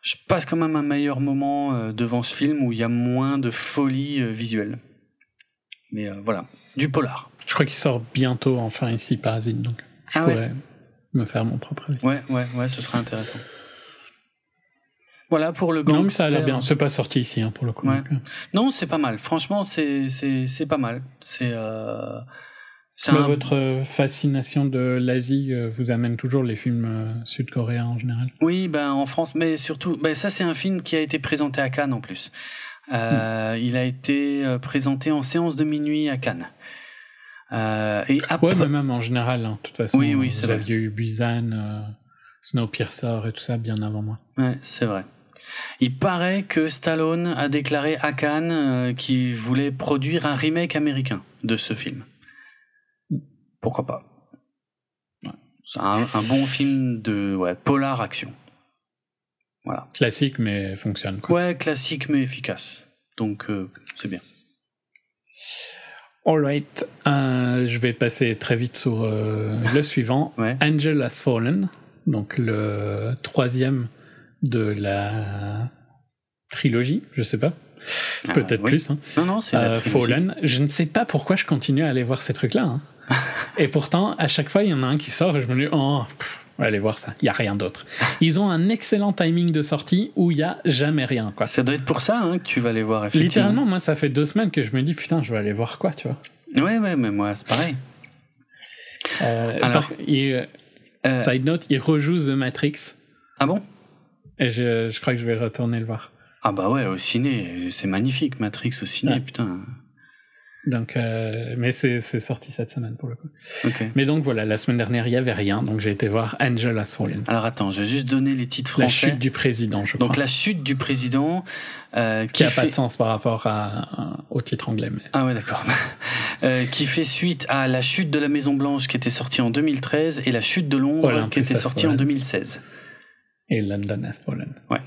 je passe quand même un meilleur moment euh, devant ce film où il y a moins de folie visuelle. Mais voilà, du polar. Je crois qu'il sort bientôt, enfin ici, Parasite, donc je ah pourrais me faire mon propre avis. Ouais, ouais, ouais, ce serait intéressant. Voilà pour le gang. ça a l'air bien. C'est pas sorti ici hein, pour le coup. Ouais. Euh. Non, c'est pas mal. Franchement, c'est pas mal. C'est euh, un... Votre fascination de l'Asie euh, vous amène toujours les films euh, sud-coréens en général Oui, ben en France, mais surtout, ben ça c'est un film qui a été présenté à Cannes en plus. Euh, hmm. Il a été présenté en séance de minuit à Cannes. Euh, et après... Ouais, mais même en général, hein, de toute façon. Oui, oui, vous aviez eu Busan, euh, Snowpiercer et tout ça bien avant moi. Ouais, c'est vrai. Il paraît que Stallone a déclaré à Cannes euh, qu'il voulait produire un remake américain de ce film. Pourquoi pas C'est un, bon film de ouais, polar action. Voilà. Classique mais fonctionne. Quoi. Ouais, classique mais efficace. Donc euh, c'est bien. Alright, euh, je vais passer très vite sur le suivant. Angel Has Fallen, donc le troisième de la trilogie, je sais pas. Ah, Peut-être plus. Hein. Non, non, c'est euh, Fallen. Je ne sais pas pourquoi je continue à aller voir ces trucs-là. Hein. et pourtant, à chaque fois, il y en a un qui sort et je me dis, oh, allez voir ça. Il y a rien d'autre. Ils ont un excellent timing de sortie où il y a jamais rien. Quoi. Ça doit être pour ça hein, que tu vas aller voir. Littéralement, moi, ça fait deux semaines que je me dis, putain, je vais aller voir quoi, tu vois. Ouais, ouais, mais moi, c'est pareil. Euh, Alors, euh, side note, il rejoue The Matrix. Ah bon? Et je, je crois que je vais retourner le voir. Ah bah ouais, au ciné, c'est magnifique, Matrix au ciné, putain. Donc, euh, mais c'est sorti cette semaine pour le coup. Mais donc voilà, la semaine dernière, il y avait rien, donc j'ai été voir Angel Has Fallen. Alors attends, je vais juste donner les titres français. La chute du président, je crois. Donc la chute du président, euh, qui, qui a pas de sens par rapport à, au titre anglais. Mais... Ah ouais, d'accord. euh, qui fait suite à la chute de la Maison Blanche qui était sortie en 2013 et la chute de Londres qui était sortie en 2016 et London Has Fallen. Ouais.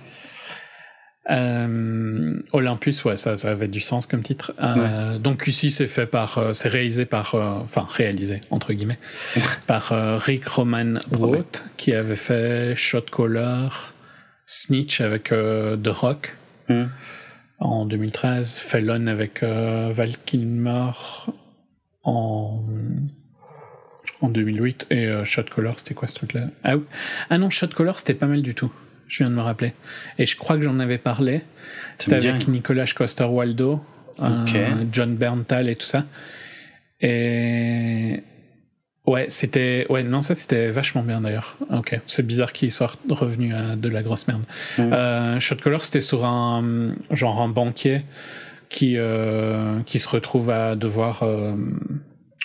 Euh, Olympus, ouais, ça, ça avait du sens comme titre. Euh, Donc ici, c'est fait par, euh, c'est réalisé par, enfin réalisé entre guillemets, par Rick Roman Roth, qui avait fait Shot Caller, Snitch avec The Rock mm. en 2013, Felon avec Val Kilmer en en 2008. Et euh, Shot Color, c'était quoi ce truc-là? Ah, ah, non, Shot Color, c'était pas mal du tout. Je viens de me rappeler. Et je crois que j'en avais parlé. C'était avec Nicolas Coster-Waldo, euh, John Berntal et tout ça. Et ouais, c'était ouais non ça c'était vachement bien d'ailleurs. Ok, c'est bizarre qu'il soit revenu à de la grosse merde. Mm. Euh, Shot Color, c'était sur un genre un banquier qui euh, qui se retrouve à devoir euh,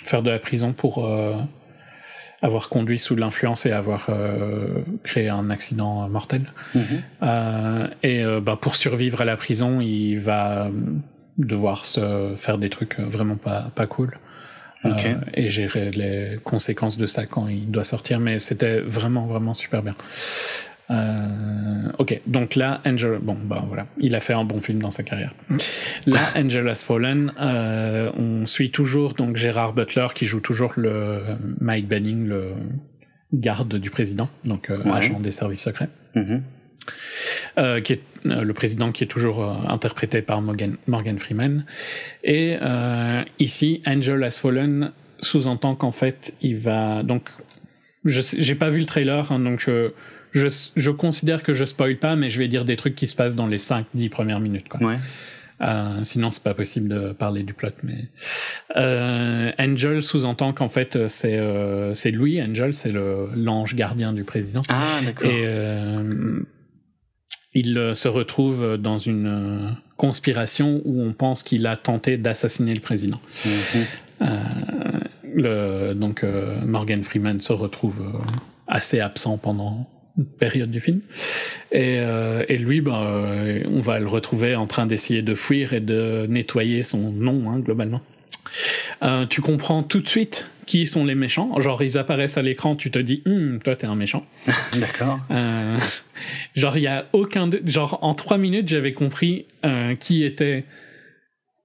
faire de la prison pour euh, avoir conduit sous l'influence et avoir euh, créé un accident mortel. Mhm. Euh, et euh, bah, pour survivre à la prison, il va devoir se faire des trucs vraiment pas, pas cool. Okay. et gérer les conséquences de ça quand il doit sortir. Mais c'était vraiment, vraiment super bien. Euh, ok, donc là, Angel, bon, bah voilà, il a fait un bon film dans sa carrière. Là, Angel Has Fallen, euh, on suit toujours donc Gérard Butler qui joue toujours le Mike Benning, le garde du président, donc euh, agent des services secrets. Mm-hmm. Qui est le président qui est toujours interprété par Morgan, Morgan Freeman. Et ici, Angel Has Fallen sous-entend qu'en fait, il va donc je j'ai pas vu le trailer, hein, donc je je, je, considère que je spoil pas, mais je vais dire des trucs qui se passent dans les 5-10 premières minutes. Quoi. Ouais. Euh, sinon, c'est pas possible de parler du plot. Mais euh, Angel sous-entend qu'en fait, c'est euh, c'est Louis. Angel, c'est le l'ange gardien du président. Ah, d'accord. Et euh, il euh, se retrouve dans une euh, conspiration où on pense qu'il a tenté d'assassiner le président. Mhm. Euh, le, donc euh, Morgan Freeman se retrouve euh, assez absent pendant période du film. Et, euh, et lui, bah, euh, on va le retrouver en train d'essayer de fuir et de nettoyer son nom, hein, globalement. Euh, tu comprends tout de suite qui sont les méchants. Genre, ils apparaissent à l'écran, tu te dis, Hum, toi, t'es un méchant. D'accord. Genre, il y a aucun. de- Genre, en trois minutes, j'avais compris qui était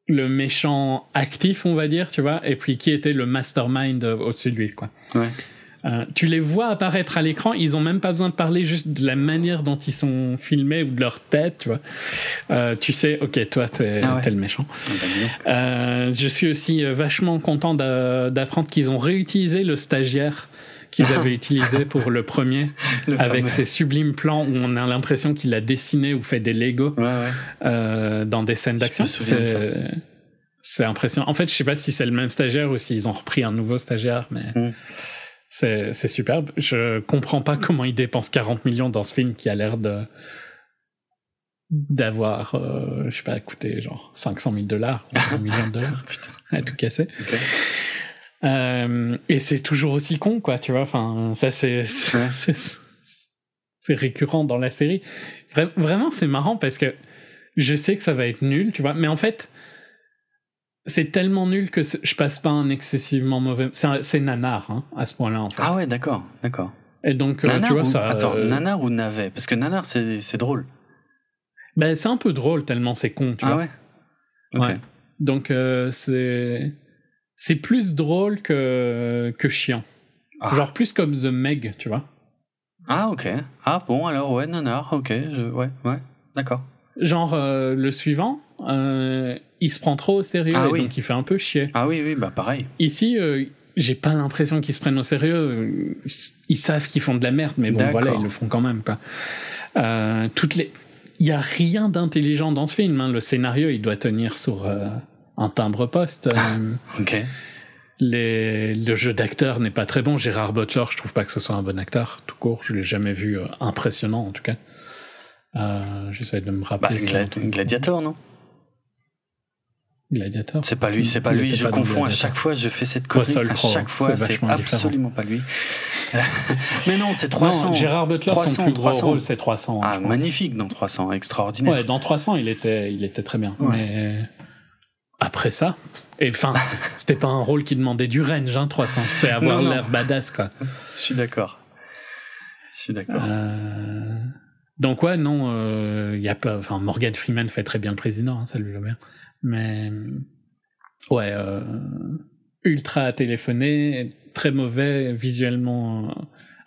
le méchant actif, on va dire, tu vois, et puis qui était le mastermind au-dessus de lui, quoi. Ouais. Euh, tu les vois apparaître à l'écran, ils ont même pas besoin de parler juste de la manière dont ils sont filmés ou de leur tête, tu vois. Euh, tu sais, ok, toi, t'es Ah ouais. t'es le méchant. Ah, bah. Euh, je suis aussi euh, vachement content d'a- d'apprendre qu'ils ont réutilisé le stagiaire qu'ils avaient utilisé pour le premier, Le avec ces sublimes plans où on a l'impression qu'il a dessiné ou fait des Lego Ouais, ouais. euh, dans des scènes d'action. c'est impressionnant. En fait, je sais pas si c'est le même stagiaire ou s'ils ont repris un nouveau stagiaire, mais Mm. C'est c'est superbe. Je comprends pas comment ils dépensent 40 millions dans ce film qui a l'air de d'avoir, euh, je sais pas, coûté genre 500 000 dollars, ou un million de dollars, Putain. à tout casser. Euh, et c'est toujours aussi con, quoi, tu vois. Enfin, ça, c'est Ouais. c'est- c'est récurrent dans la série. Vra- vraiment, c'est marrant parce que je sais que ça va être nul, tu vois. Mais en fait, c'est tellement nul que je passe pas un excessivement mauvais. C'est nanar hein, à ce point-là, en fait. Ah ouais, d'accord, d'accord. Et donc, euh, tu vois, ou... ça. Attends, euh, nanar ou navet? Parce que nanar, c'est drôle. ben, c'est un peu drôle tellement c'est con, tu ah vois. ouais? Ok. Ouais. Donc, euh, c'est. C'est plus drôle que, que chiant. Ah. Genre plus comme The Meg, tu vois. Ah ok. Ah bon, alors ouais, nanar, ok. Je... Ouais, ouais, d'accord. Genre, euh, le suivant, euh, il se prend trop au sérieux Ah et oui. donc il fait un peu chier. Ah oui, oui, bah pareil. Ici, euh, j'ai pas l'impression qu'ils se prennent au sérieux. euh, Ils savent qu'ils font de la merde, mais bon, voilà, ils le font quand même. Quoi. Euh, toutes les... Il y a rien d'intelligent dans ce film. hein. Le scénario, il doit tenir sur euh, un timbre-poste. Euh, Ok. les... Le jeu d'acteur n'est pas très bon. Gérard Butler, je trouve pas que ce soit un bon acteur, tout court. Je l'ai jamais vu impressionnant, en tout cas. J'essaie de me Bah, rappeler. truc- Gladiator, non? Gladiator. C'est pas lui, c'est pas Il lui. Je pas confonds à chaque fois, je fais cette connerie. À chaque fois, c'est différent. absolument pas lui. Mais non, c'est 300. Non, Gérard Butler, 300, son plus gros 300. rôle, c'est 300. Ah, je pense. magnifique dans 300, extraordinaire. Ouais, dans 300, il était, il était très bien. Ouais. Mais après ça, et enfin, c'était pas un rôle qui demandait du range, hein, 300. C'est avoir l'air badass, quoi. Je suis d'accord. Je suis d'accord. Euh, Donc ouais, non, euh, il y a pas. Enfin, Morgan Freeman fait très bien le président, hein, ça lui va bien. Mais ouais, euh, ultra téléphoné, très mauvais, visuellement euh,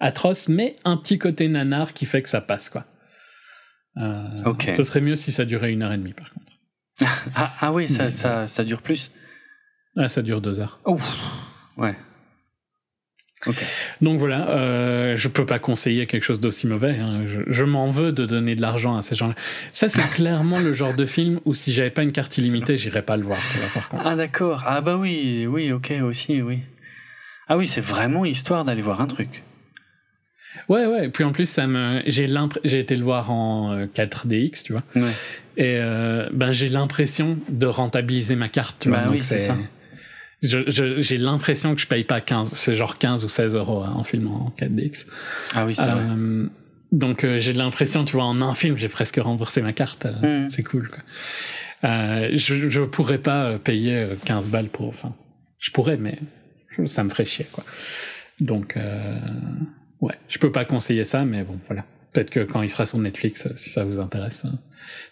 atroce, mais un petit côté nanar qui fait que ça passe, quoi. Euh, Ok. Ce serait mieux si ça durait une heure et demie, par contre. Ah, ah oui, ça, Mais- ça, ça dure plus Ah, ça dure deux heures. Ouf. Ouais. Donc voilà, euh, je peux pas conseiller quelque chose d'aussi mauvais. hein. Je, je m'en veux de donner de l'argent à ces gens-là. Ça, c'est clairement le genre de film où si j'avais pas une carte illimitée, j'irais pas le voir. par contre. Ah d'accord. Ah bah oui, oui, ok, aussi, oui. Ah oui, c'est vraiment histoire d'aller voir un truc. Ouais, ouais. Et puis en plus, ça me, j'ai j'ai été le voir en euh, 4DX, tu vois. Ouais. Et euh, ben j'ai l'impression de rentabiliser ma carte. Tu vois. Bah oui, c'est ça. J'ai l'impression que je paye pas 15, c'est genre 15 ou 16 euros hein, en film en 4DX. Ah oui, c'est vrai. Euh, donc euh, j'ai l'impression, tu vois, en un film, j'ai presque remboursé ma carte. Euh, Mhm. C'est cool. Quoi. Je, je pourrais pas payer euh, 15 balles pour. Enfin, je pourrais, mais ça me ferait chier, quoi. Donc, ouais, je peux pas conseiller ça, mais bon, voilà. Peut-être que quand il sera sur Netflix, si ça vous intéresse, euh,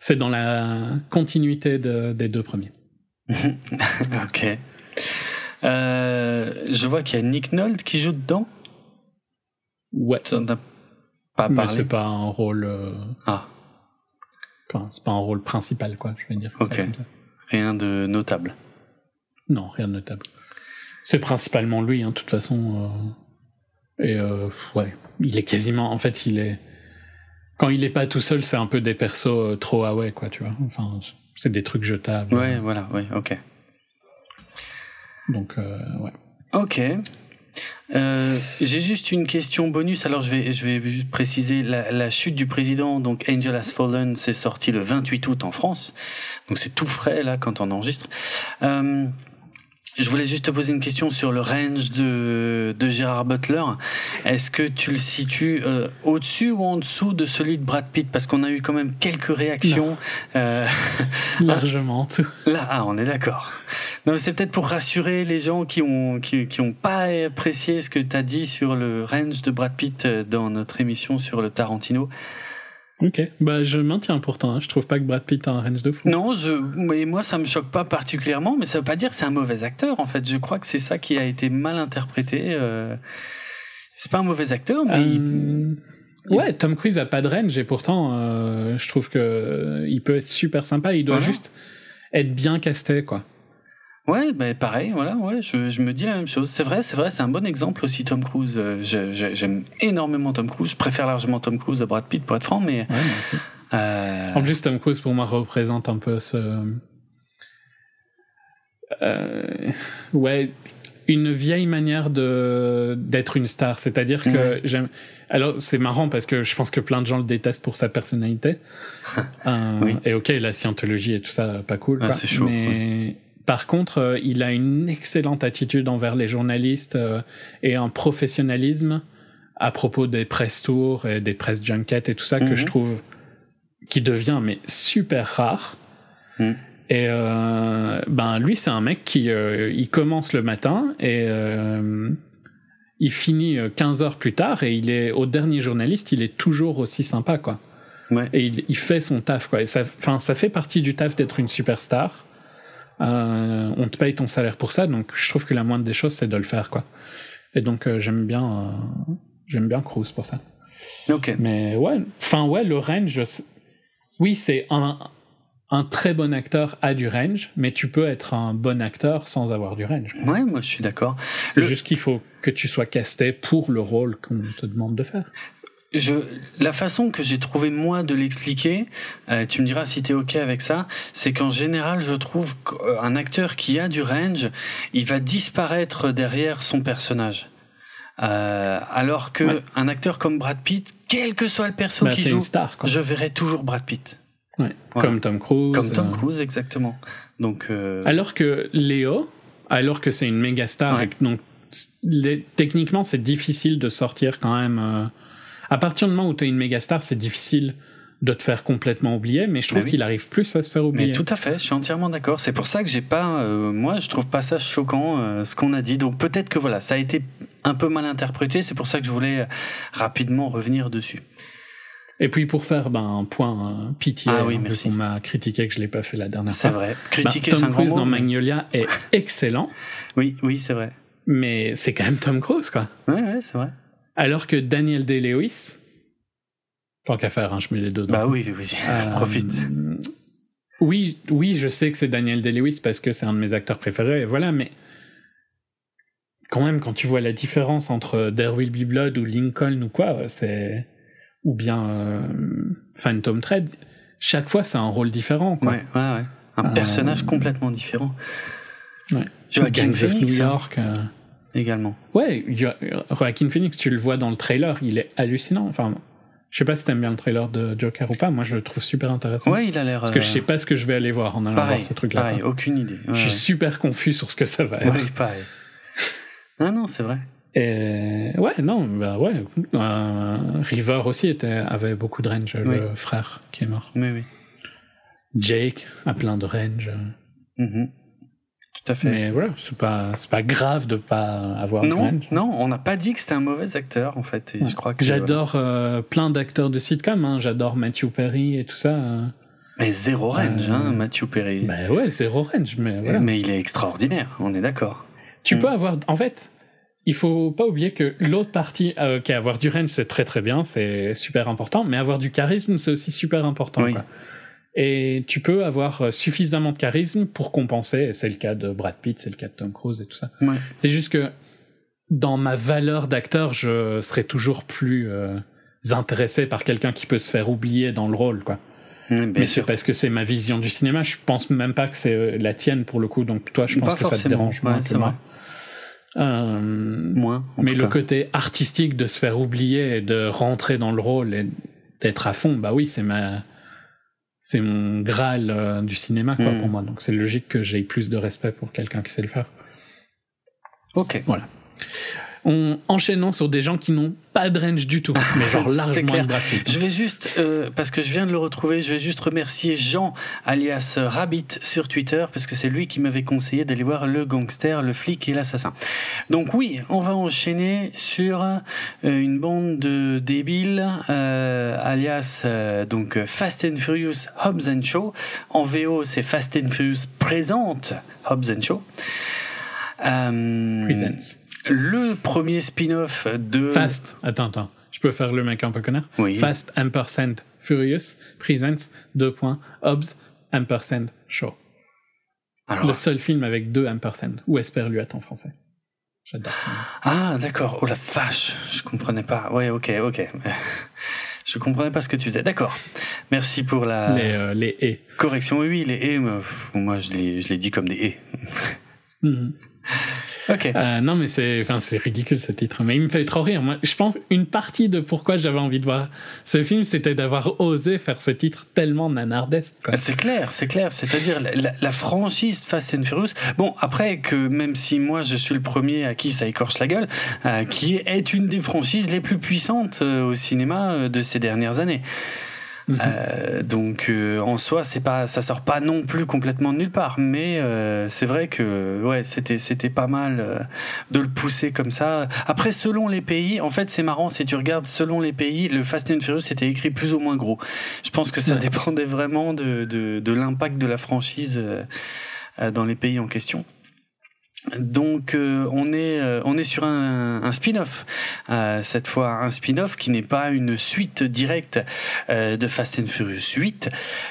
c'est dans la continuité de- des deux premiers. ok. Euh, je vois qu'il y a Nick Nolte qui joue dedans. Ouais, pas mais parlé. c'est pas un rôle. euh, Ah, Enfin, c'est pas un rôle principal, quoi. Je vais dire. ça Ok. comme ça. rien de notable. Non, rien de notable. C'est principalement lui, hein, de toute façon. euh, Et euh, ouais, il est quasiment. En fait, il est. quand il est pas tout seul, c'est un peu des persos euh, trop ah ouais, quoi, tu vois. Enfin, c'est des trucs jetables. Ouais, voilà, ouais, ok. Donc, euh, ouais. Ok. Euh, J'ai juste une question bonus. Alors, je vais, je vais juste préciser la, la chute du président. Donc, Angel Has Fallen, c'est sorti le 28 août en France. Donc, c'est tout frais là quand on enregistre. Euh, je voulais juste te poser une question sur le range de, de Gérard Butler. Est-ce que tu le situes euh, au-dessus ou en dessous de celui de Brad Pitt? Parce qu'on a eu quand même quelques réactions. Euh, Largement en dessous. Là, ah, on est d'accord. Non, c'est peut-être pour rassurer les gens qui ont qui, qui ont pas apprécié ce que tu as dit sur le range de Brad Pitt euh, dans notre émission sur le Tarantino. Ok, bah je maintiens pourtant, hein. je trouve pas que Brad Pitt a un range de fou. Non, je, mais moi ça me choque pas particulièrement, mais ça veut pas dire que c'est un mauvais acteur en fait. Je crois que c'est ça qui a été mal interprété. Euh... C'est pas un mauvais acteur, mais. Euh... Ouais, Tom Cruise a pas de range et pourtant euh, je trouve que il peut être super sympa. Il doit Voilà. juste être bien casté quoi. Ouais, ben pareil, voilà, ouais, je, je me dis la même chose. C'est vrai, c'est vrai, c'est un bon exemple aussi, Tom Cruise. Euh, J'aime énormément Tom Cruise. Je préfère largement Tom Cruise à Brad Pitt, pour être franc, mais. Ouais, moi aussi. Euh... En plus, Tom Cruise pour moi représente un peu ce. Euh, ouais, une vieille manière de d'être une star. C'est-à-dire que j'aime. Alors c'est marrant parce que je pense que plein de gens le détestent pour sa personnalité. Euh, Oui. Et ok, la scientologie et tout ça, pas cool. Ah, c'est chaud, Mais par contre, euh, il a une excellente attitude envers les journalistes euh, et un professionnalisme à propos des press tours et des press junkets et tout ça Mhm. que je trouve qui devient mais super rare. Mhm. Et euh, ben lui c'est un mec qui il commence le matin et il finit euh, 15 heures plus tard et il est au dernier journaliste il est toujours aussi sympa quoi Ouais. et il, il fait son taf quoi et ça fait partie du taf d'être une superstar euh, on te paye ton salaire pour ça donc je trouve que la moindre des choses c'est de le faire quoi et donc euh, j'aime bien euh, j'aime bien Cruise pour ça Ok. mais ouais, enfin ouais, le range, oui, c'est un, un très bon acteur a du range, mais tu peux être un bon acteur sans avoir du range. Ouais, moi je suis d'accord. C'est Le- juste qu'il faut que tu sois casté pour le rôle qu'on te demande de faire. Je, la façon que j'ai trouvé moi de l'expliquer, euh, tu me diras si t'es ok avec ça, c'est qu'en général je trouve qu'un acteur qui a du range, il va disparaître derrière son personnage. Euh, alors que Ouais. un acteur comme Brad Pitt, quel que soit le perso Bah, qu'il c'est joue, star, je verrai toujours Brad Pitt. Ouais. Voilà. Comme Tom Cruise. Comme Tom euh, Cruise, exactement. Donc, euh, Alors que Léo, alors que c'est une méga star, Ouais. et que donc les- techniquement c'est difficile de sortir quand même. À partir du moment où tu es une méga star, c'est difficile de te faire complètement oublier, mais je trouve Mais oui. qu'il arrive plus à se faire Mais oublier. tout à fait, je suis entièrement d'accord. C'est pour ça que j'ai pas, euh, moi, je trouve pas ça choquant euh, ce qu'on a dit. Donc peut-être que voilà, ça a été un peu mal interprété. C'est pour ça que je voulais euh, rapidement revenir dessus. Et puis pour faire ben, un point euh, pitié, Ah oui, hein, merci. m'a critiqué que je l'ai pas fait la dernière C'est fois. vrai. Ben, Critiquer, c'est un Tom Cruise dans mais- Magnolia est excellent, Oui, oui, c'est vrai. mais c'est quand même Tom Cruise quoi. Ouais, ouais, c'est vrai. Alors que Daniel Day-Lewis, tant qu'à faire, hein, je mets les deux dedans. Bah oui, oui, oui. Euh, Profite. Oui, oui, je sais que c'est Daniel Day-Lewis parce que c'est un de mes acteurs préférés, et voilà, mais quand même, quand tu vois la différence entre There Will Be Blood ou Lincoln ou quoi, c'est ou bien euh, Phantom Thread, chaque fois c'est un rôle différent. Quoi. Ouais, ouais, ouais. Un Euh, personnage complètement différent. Ouais. Joaquin Gangs of New hein, York. Également. Ouais, Jo- Joaquin Phoenix, tu le vois dans le trailer, il est hallucinant. Enfin, je sais pas si t'aimes bien le trailer de Joker ou pas, moi je le trouve super intéressant. Ouais, il a l'air. Parce que je euh, sais pas ce que je vais aller voir en allant Pareil, voir ce truc-là. pareil, quoi. aucune idée. Ouais, je suis ouais. super confus sur ce que ça va être. Oui, pareil. Non, non, c'est vrai. Et ouais, non, bah ouais. euh, River aussi était, avait beaucoup de range, Oui. le frère qui est mort. Oui, oui. Jake a plein de range. Mhm. Tout à fait. Mais voilà, c'est pas, c'est pas grave de pas avoir non, range. non, on n'a pas dit que c'était un mauvais acteur en fait. Et Ouais. je crois que J'adore euh, plein d'acteurs de sitcom, hein. j'adore Matthew Perry et tout ça. euh. Mais zéro range, Euh, hein, Matthew Perry. Bah ouais, zéro range, mais voilà. Mais il est extraordinaire, on est d'accord. Tu Mm. peux avoir. En fait, il faut pas oublier que l'autre partie, euh, ok, avoir du range, c'est très très bien, c'est super important, mais avoir du charisme, c'est aussi super important. Oui. quoi. Et tu peux avoir euh, suffisamment de charisme pour compenser, et c'est le cas de Brad Pitt, c'est le cas de Tom Cruise et tout ça. Ouais. C'est juste que dans ma valeur d'acteur, je serai toujours plus euh, intéressé par quelqu'un qui peut se faire oublier dans le rôle, quoi. mais c'est parce que c'est ma vision du cinéma. Je pense même pas que c'est euh, la tienne pour le coup. Donc toi, je pense que ça te dérange moins que moi. Euh, moins. Mais le côté artistique de se faire oublier et de rentrer dans le rôle et d'être à fond, bah oui, c'est ma, c'est mon graal euh, du cinéma quoi, hmm. pour moi. Donc c'est logique que j'aie plus de respect pour quelqu'un qui sait le faire. Ok. Voilà en enchaînant sur des gens qui n'ont pas de range du tout, mais genre largement de Je vais juste, euh, parce que je viens de le retrouver, je vais juste remercier Jean, alias Rabbit, sur Twitter, parce que c'est lui qui m'avait conseillé d'aller voir le gangster, le flic et l'assassin. Donc oui, on va enchaîner sur euh, une bande de débiles, euh, alias donc Fast and Furious Hobbs and Show. En VO, c'est Fast and Furious présente Hobbs and Show. Presents le premier spin-off de... Fast, attends, attends, je peux faire le mec un peu connard oui. Fast Ampersand Furious presents deux points Hobbs Ampersand Show. Alors... Le seul film avec deux Ampersand, ou Esperluette en français? J'adore ça. Ah, d'accord. Oh la vache, je comprenais pas. Ouais, ok, ok. Je comprenais pas ce que tu faisais. D'accord. Merci pour la les, euh, les et. correction. Oui, les et. Moi, je les, je les dis comme des et. Mhm. Ok. Euh, non, mais c'est, enfin, c'est ridicule ce titre, mais il me fait trop rire. Moi, je pense une partie de pourquoi j'avais envie de voir ce film, c'était d'avoir osé faire ce titre tellement nanardesque. C'est clair, c'est clair. C'est-à-dire la, franchise Fast and Furious. Bon, après que même si moi je suis le premier à qui ça écorche la gueule, euh, qui est une des franchises les plus puissantes euh, au cinéma de ces dernières années. Mhm. Euh, donc euh, en soi, c'est pas, ça sort pas non plus complètement de nulle part, mais euh, c'est vrai que ouais, c'était c'était pas mal euh, de le pousser comme ça. Après, selon les pays, en fait, c'est marrant si tu regardes selon les pays, le Fast and Furious c'était écrit plus ou moins gros. Je pense que ça dépendait vraiment de de, de l'impact de la franchise dans les pays en question. Donc euh, on est euh, on est sur un, spin-off euh, cette fois un spin-off qui n'est pas une suite directe de Fast and Furious 8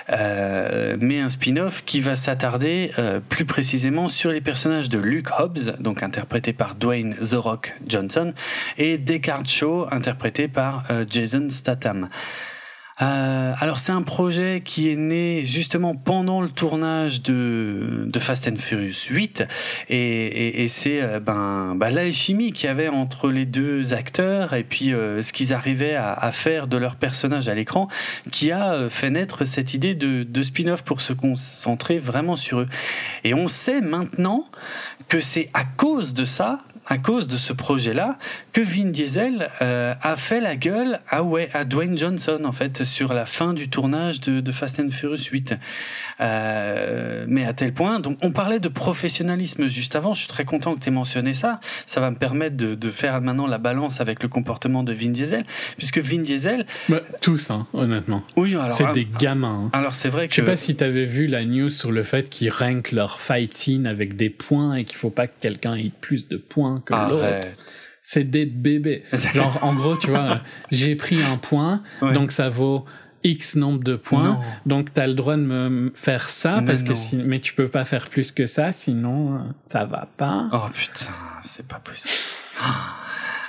mais un spin-off qui va s'attarder plus précisément sur les personnages de Luke Hobbs donc interprété par Dwayne The Rock Johnson et Descartes Shaw interprété par Jason Statham. Euh, alors c'est un projet qui est né justement pendant le tournage de, de Fast and Furious 8 et, et, et c'est euh, ben, ben l'alchimie qu'il y avait entre les deux acteurs et puis euh, ce qu'ils arrivaient à, à, faire de leur personnage à l'écran qui a euh, fait naître cette idée de, de spin-off pour se concentrer vraiment sur eux. Et on sait maintenant que c'est à cause de ça à cause de ce projet-là que Vin Diesel euh, a fait la gueule à, ouais, à Dwayne Johnson en fait sur la fin du tournage de, de Fast and Furious 8. Euh, mais à tel point, donc on parlait de professionnalisme juste avant. Je suis très content que tu aies mentionné ça. Ça va me permettre de, de, faire maintenant la balance avec le comportement de Vin Diesel, puisque Vin Diesel. Bah, tous, hein, honnêtement. Oui, alors. C'est des gamins. Hein. Alors c'est vrai que. Je sais pas si tu avais vu la news sur le fait qu'ils rankent leur fight scene avec des points et qu'il faut pas que quelqu'un ait plus de points que l'autre. C'est des bébés. Genre, en gros, tu vois, j'ai pris un point, donc ça vaut X nombre de points. Donc, tu as le droit de me faire ça, parce que si, mais tu peux pas faire plus que ça, sinon, ça va pas. Oh putain, c'est pas possible.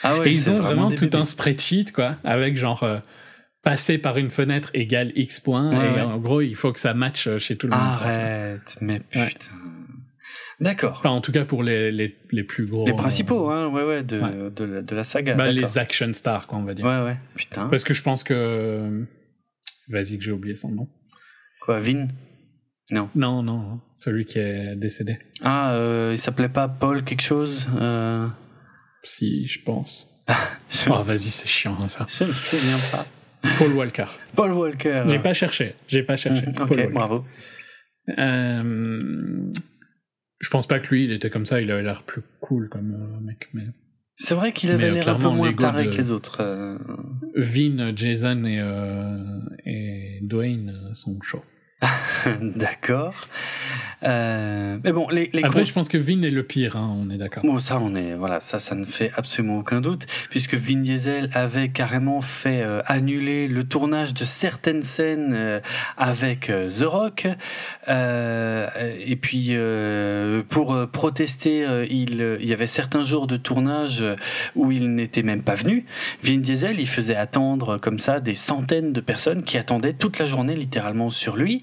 Ah ouais, Et ils ont vraiment, tout un spreadsheet, quoi, avec genre, euh, passer par une fenêtre égale X points, et en gros, il faut que ça matche euh, chez tout le monde. Arrête, mais putain. D'accord. Enfin, en tout cas pour les, les, les plus gros. Les principaux, hein, ouais, ouais, de, De, de, la saga. Bah, les action stars, quoi, on va dire. Ouais, ouais, putain. Parce que je pense que. Vas-y, que j'ai oublié son nom. Quoi, Vin? Non. Non, non, celui qui est décédé. Ah, euh, il s'appelait pas Paul quelque chose euh... Si, je pense. Oh, vas-y, c'est chiant, hein, ça. Je ne souviens pas. Paul Walker. Paul Walker. J'ai pas cherché. J'ai pas cherché. Mmh, ok, bravo. Euh, je pense pas que lui, il était comme ça, il avait l'air plus cool comme euh, mec. Mais... C'est vrai qu'il avait l'air un peu moins taré que les autres. Euh. Vin, Jason et, euh, et Dwayne sont chauds. D'accord. Euh, mais bon, les, les Après, je pense que Vin est le pire, hein, on est d'accord. Bon, ça, on est, voilà, ça, ça ne fait absolument aucun doute, puisque Vin Diesel avait carrément fait euh, annuler le tournage de certaines scènes euh, avec euh, The Rock, euh, et puis euh, pour protester, il, il y avait certains jours de tournage où il n'était même pas venu. Vin Diesel, il faisait attendre comme ça des centaines de personnes qui attendaient toute la journée littéralement sur lui.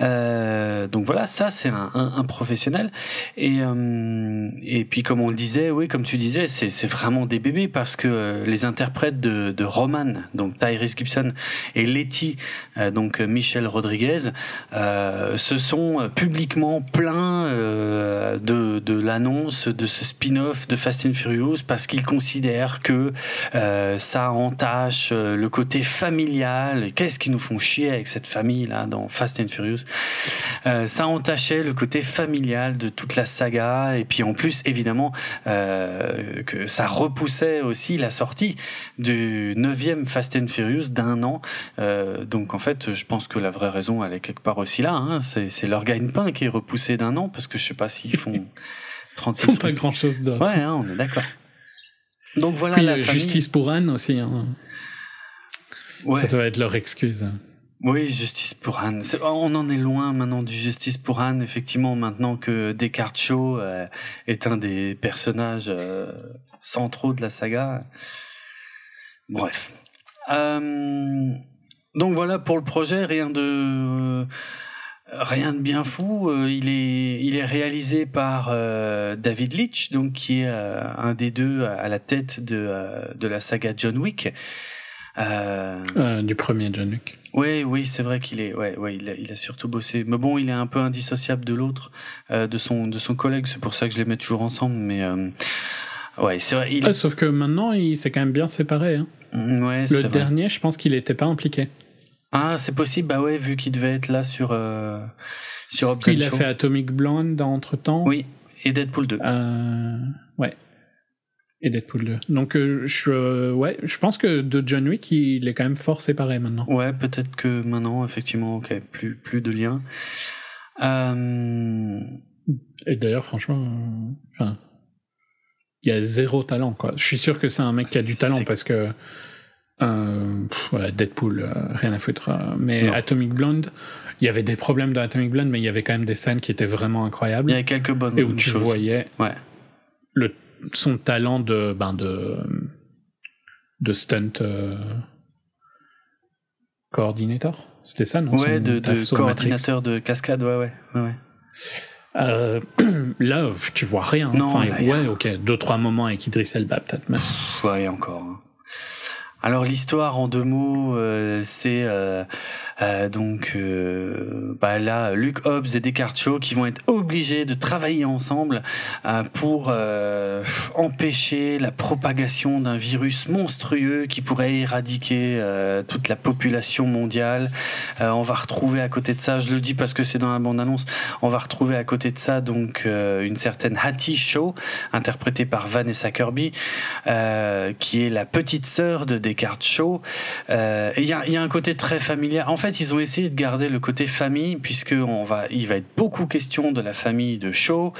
Euh, donc voilà, ça c'est un, un, un professionnel. Et, euh, et puis comme on le disait, oui, comme tu disais, c'est c'est vraiment des bébés parce que euh, les interprètes de, de Roman, donc Tyrese Gibson, et Letty, euh, donc Michel Rodriguez, euh, se sont publiquement plaints de, de l'annonce de ce spin-off de Fast and Furious parce qu'ils considèrent que ça entache le côté familial. Qu'est-ce qu'ils nous font chier avec cette famille là dans Fast and Furious? Ça entachait le côté familial de toute la saga et puis en plus évidemment euh, que ça repoussait aussi la sortie du neuvième Fast and Furious d'un an euh, donc en fait je pense que la vraie raison elle est quelque part aussi là hein. c'est, leur gagne-pain qui est repoussé d'un an parce que je sais pas s'ils font 36 Ils font pas grand chose d'autre. ouais hein, on est d'accord donc voilà Puis la euh, famille. justice pour Anne aussi. Hein. Ouais. Ça, ça va être leur excuse. Oui, justice pour Anne. C'est- On en est loin maintenant du justice pour Anne, effectivement, maintenant que Descartes Shaw euh, est un des personnages euh, centraux de la saga. Bref. Euh, donc voilà pour le projet, rien de rien de bien fou. Il est il est réalisé par David Leitch, donc qui est un des deux à la tête de de la saga John Wick. Euh, Euh, du premier John Wick. oui, oui, c'est vrai qu'il est, ouais, ouais, il a, il a surtout bossé. Mais bon, il est un peu indissociable de l'autre, euh, de son, de son collègue. C'est pour ça que je les mets toujours ensemble. Mais euh, ouais, c'est vrai. Il, Ouais, sauf que maintenant, il s'est quand même bien séparé. hein. Mm, ouais, Le vrai. dernier, je pense qu'il n'était pas impliqué. Ah, c'est possible. Bah ouais, vu qu'il devait être là sur sur and il a fait Atomic Blonde entre temps. Oui, et Deadpool 2. Euh, ouais. Et Deadpool 2. Donc, euh, je, euh, ouais, je pense que de John Wick, il est quand même fort séparé maintenant. Ouais, peut-être que maintenant, effectivement, ok, plus plus de lien. Euh, Et d'ailleurs, franchement, enfin, il y a zéro talent, quoi. Je suis sûr que c'est un mec qui a du talent parce que pff, ouais, Deadpool, rien à foutre. Mais Non. Atomic Blonde, il y avait des problèmes dans Atomic Blonde, mais il y avait quand même des scènes qui étaient vraiment incroyables il y a quelques bonnes et où tu choses. voyais Ouais. le, son talent de, ben de, de stunt euh, coordinator. C'était ça, non? Ouais, son de, Matrix. coordinateur de cascade, ouais, ouais, ouais. Euh, là, tu vois rien. Non, enfin, là, y a- ouais, ok, deux trois moments avec Idriss Elba peut-être. Mais... Ouais, encore. hein. Alors l'histoire en deux mots, euh, c'est euh, donc euh, bah là Luke Hobbs et Descartes qui vont être obligés de travailler ensemble euh, pour euh, empêcher la propagation d'un virus monstrueux qui pourrait éradiquer euh, toute la population mondiale. On va retrouver à côté de ça, je le dis parce que c'est dans la bande annonce, on va retrouver à côté de ça donc une certaine Hattie Shaw interprétée par Vanessa Kirby qui est la petite sœur de Descartes Shaw. Il y a, y a un côté très familial. En fait, ils ont essayé de garder le côté famille, puisque on va, il va être beaucoup question de la famille de Shaw,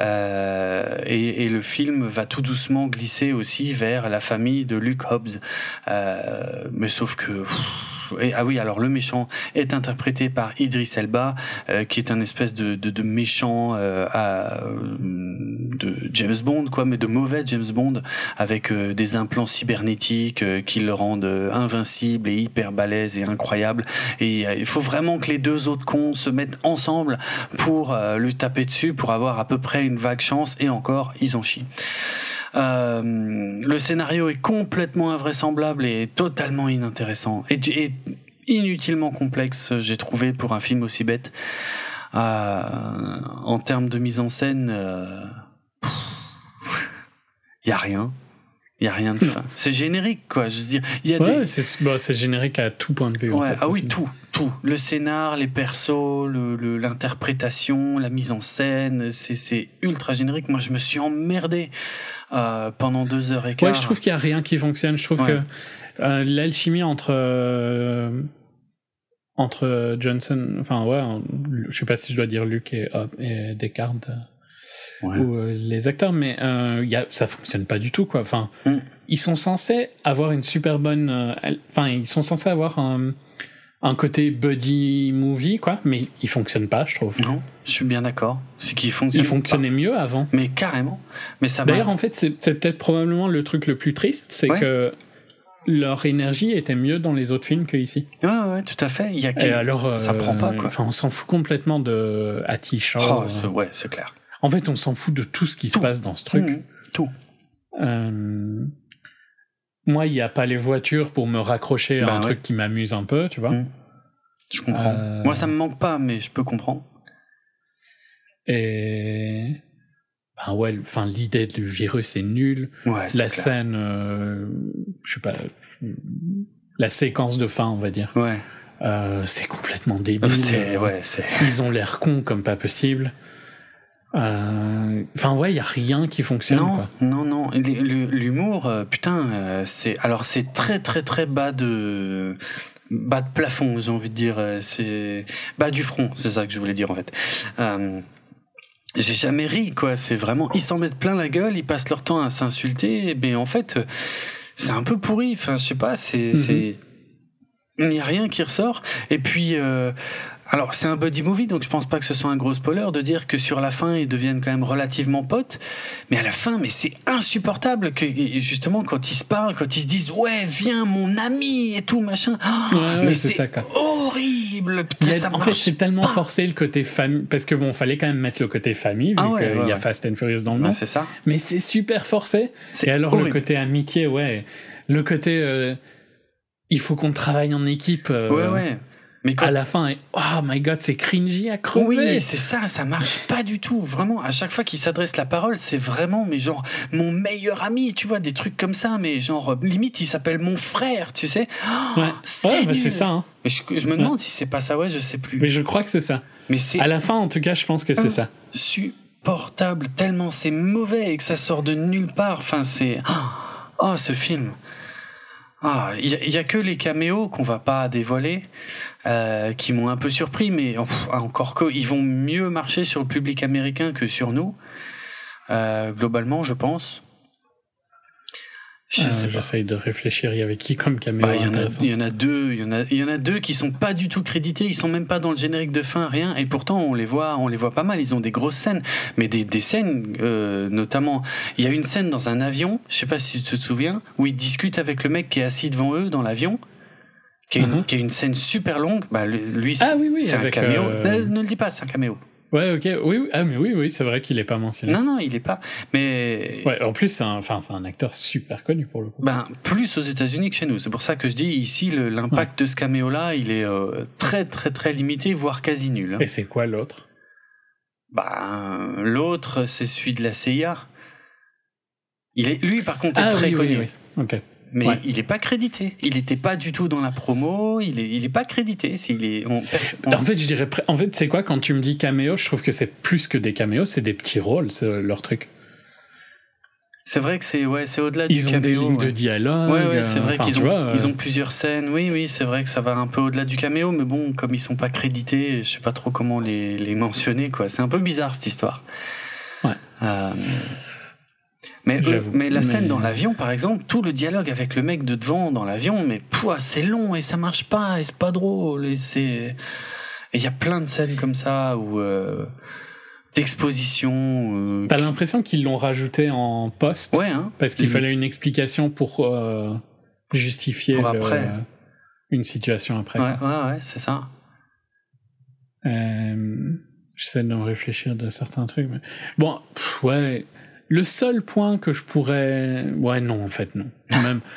euh, et, et le film va tout doucement glisser aussi vers la famille de Luke Hobbs. Euh, mais sauf que... et- ah oui, alors le méchant est interprété par Idris Elba, euh, qui est un espèce de, de, de méchant euh, à, euh, de James Bond, quoi, mais de mauvais James Bond, avec euh, des implants cybernétiques euh, qui le rendent euh, invincible et hyper balèze et incroyable. Et il faut vraiment que les deux autres cons se mettent ensemble pour lui taper dessus, pour avoir à peu près une vague chance, et encore, ils en chient. Euh, le scénario est complètement invraisemblable et totalement inintéressant et, inutilement complexe, j'ai trouvé pour un film aussi bête. Euh, en termes de mise en scène, il y a rien. Il y a rien de fin. C'est générique, quoi. Je veux dire, y a Ouais, des. c'est bah, générique à tout point de vue. en Ouais, fait, ah oui, film. tout, tout. Le scénar, les persos, le- le- l'interprétation, la mise en scène, c'est ultra générique. Moi, je me suis emmerdé euh, pendant deux heures et quart. Ouais, je trouve qu'il y a rien qui fonctionne. Je trouve Ouais. que euh, l'alchimie entre euh, entre Johnson, enfin ouais, je sais pas si je dois dire Luc et, et Descartes ou euh, les acteurs, mais euh, y a, ça fonctionne pas du tout quoi. Enfin, mm. ils sont censés avoir une super bonne, euh, enfin ils sont censés avoir un, un, côté buddy movie quoi, mais ils fonctionnent pas, je trouve. Non, je suis bien d'accord. C'est qu'ils fonctionnent. Ils fonctionnaient mieux avant. Mais carrément. Mais ça. D'ailleurs, en fait, c'est peut-être probablement le truc le plus triste, c'est que leur énergie était mieux dans les autres films qu'ici. Ouais, ouais, tout à fait. Il y a Et alors, ça prend pas quoi. Enfin, on s'en fout complètement de Atisha. Oh, ouais, c'est clair. En fait, on s'en fout de tout ce qui se passe dans ce truc. Mmh, tout. Euh, moi, il n'y a pas les voitures pour me raccrocher à bah un truc qui m'amuse un peu, tu vois. Mmh. Je comprends. Euh, moi, ça me manque pas, mais je peux comprendre. Et ben ouais, enfin l'idée du virus est nulle. Ouais, la scène, euh, je sais pas, la séquence de fin, on va dire. Ouais. c'est complètement débile. Ouais, Ils ont l'air cons comme pas possible. Euh, enfin ouais, il y a rien qui fonctionne. Non, quoi. non, non. L'humour, euh, putain, euh, c'est alors c'est très très très bas de bas de plafond, j'ai envie de dire. C'est bas du front, c'est ça que je voulais dire en fait. j'ai jamais ri quoi. C'est vraiment ils s'en mettent plein la gueule, ils passent leur temps à s'insulter. Mais en fait, c'est un peu pourri. Enfin, je sais pas. C'est mhm. c'est il n'y a rien qui ressort. Et puis alors c'est un buddy movie, donc je pense pas que ce soit un gros spoiler de dire que sur la fin ils deviennent quand même relativement potes. Mais à la fin, mais c'est insupportable que justement quand ils se parlent, quand ils se disent ouais viens mon ami et tout machin. mais c'est horrible. en fait c'est tellement forcé le côté famille parce que bon fallait quand même mettre le côté famille vu ah qu'il y a Fast and Furious dans le nom. c'est ça. Mais c'est super forcé. Et alors le côté amitié, ouais, le côté euh, il faut qu'on travaille en équipe. Euh, ouais ouais. Mais à la fin, oh my god, c'est cringy à crever. Oui, c'est ça, ça marche pas du tout. Vraiment, à chaque fois qu'il s'adresse la parole, c'est vraiment, mais genre, mon meilleur ami, tu vois, des trucs comme ça, mais genre, limite, il s'appelle mon frère, tu sais. ouais, ouais bah, c'est ça. Hein. Mais je, me demande si c'est pas ça, ouais, je sais plus. Mais je crois que c'est ça. Mais c'est. À la fin, en tout cas, je pense que c'est ça. Supportable, tellement c'est mauvais et que ça sort de nulle part. Enfin, c'est. Oh, ce film. Ah, il y, a que les caméos qu'on va pas dévoiler, euh, qui m'ont un peu surpris, mais encore que ils vont mieux marcher sur le public américain que sur nous, euh, globalement, je pense. Euh, j'essaye de réfléchir. Il y avait qui comme caméo bah, Il y, en a deux. Il y en a, y en a deux qui sont pas du tout crédités. Ils sont même pas dans le générique de fin, rien. Et pourtant, on les voit, on les voit pas mal. Ils ont des grosses scènes, mais des, des scènes, euh, notamment. Il y a une scène dans un avion. Je sais pas si tu te souviens, où ils discutent avec le mec qui est assis devant eux dans l'avion. Qui, est une, qui une scène super longue. Bah, lui, ah, oui, oui, c'est un caméo. Euh, ne le dis pas, c'est un caméo. Ouais, ok, oui, ah, mais oui, oui, c'est vrai qu'il est pas mentionné. Non, non, il est pas. Mais ouais, en plus, c'est un, enfin, c'est un acteur super connu pour le coup. Ben plus aux États-Unis que chez nous. C'est pour ça que je dis ici l'impact de ce caméo-là, il est euh, très, très, très limité, voire quasi nul. Hein. Et c'est quoi l'autre? Ben l'autre, c'est celui de la CIA. Il est, lui, par contre, est ah très connu. Oui, oui. Ok mais il n'est pas crédité. Il n'était pas du tout dans la promo. Il est, il est pas crédité. S'il est, En fait, je dirais, en fait, c'est quoi quand tu me dis caméo Je trouve que c'est plus que des caméos, c'est des petits rôles, c'est leur truc. C'est vrai que c'est ouais, c'est au-delà du caméo. Ils ont des lignes de dialogue. Ouais, ouais c'est vrai qu'ils ont, euh, ils ont plusieurs scènes. Oui, oui, c'est vrai que ça va un peu au-delà du caméo, mais bon, comme ils sont pas crédités, je sais pas trop comment les, les mentionner, quoi. C'est un peu bizarre cette histoire. Ouais. Euh... Mais, mais la scène dans l'avion, par exemple, tout le dialogue avec le mec de devant dans l'avion, mais c'est long et ça marche pas et c'est pas drôle et c'est. il y a plein de scènes comme ça où. Euh, d'exposition. Euh, T'as l'impression qu'ils l'ont rajouté en poste Ouais, hein. Parce qu'il fallait une explication pour euh, justifier une situation après. Ouais, ouais, ouais, c'est ça. J'essaie de réfléchir de certains trucs. Mais... Bon, ouais le seul point que je pourrais. Ouais, non, en fait, non. Quand même.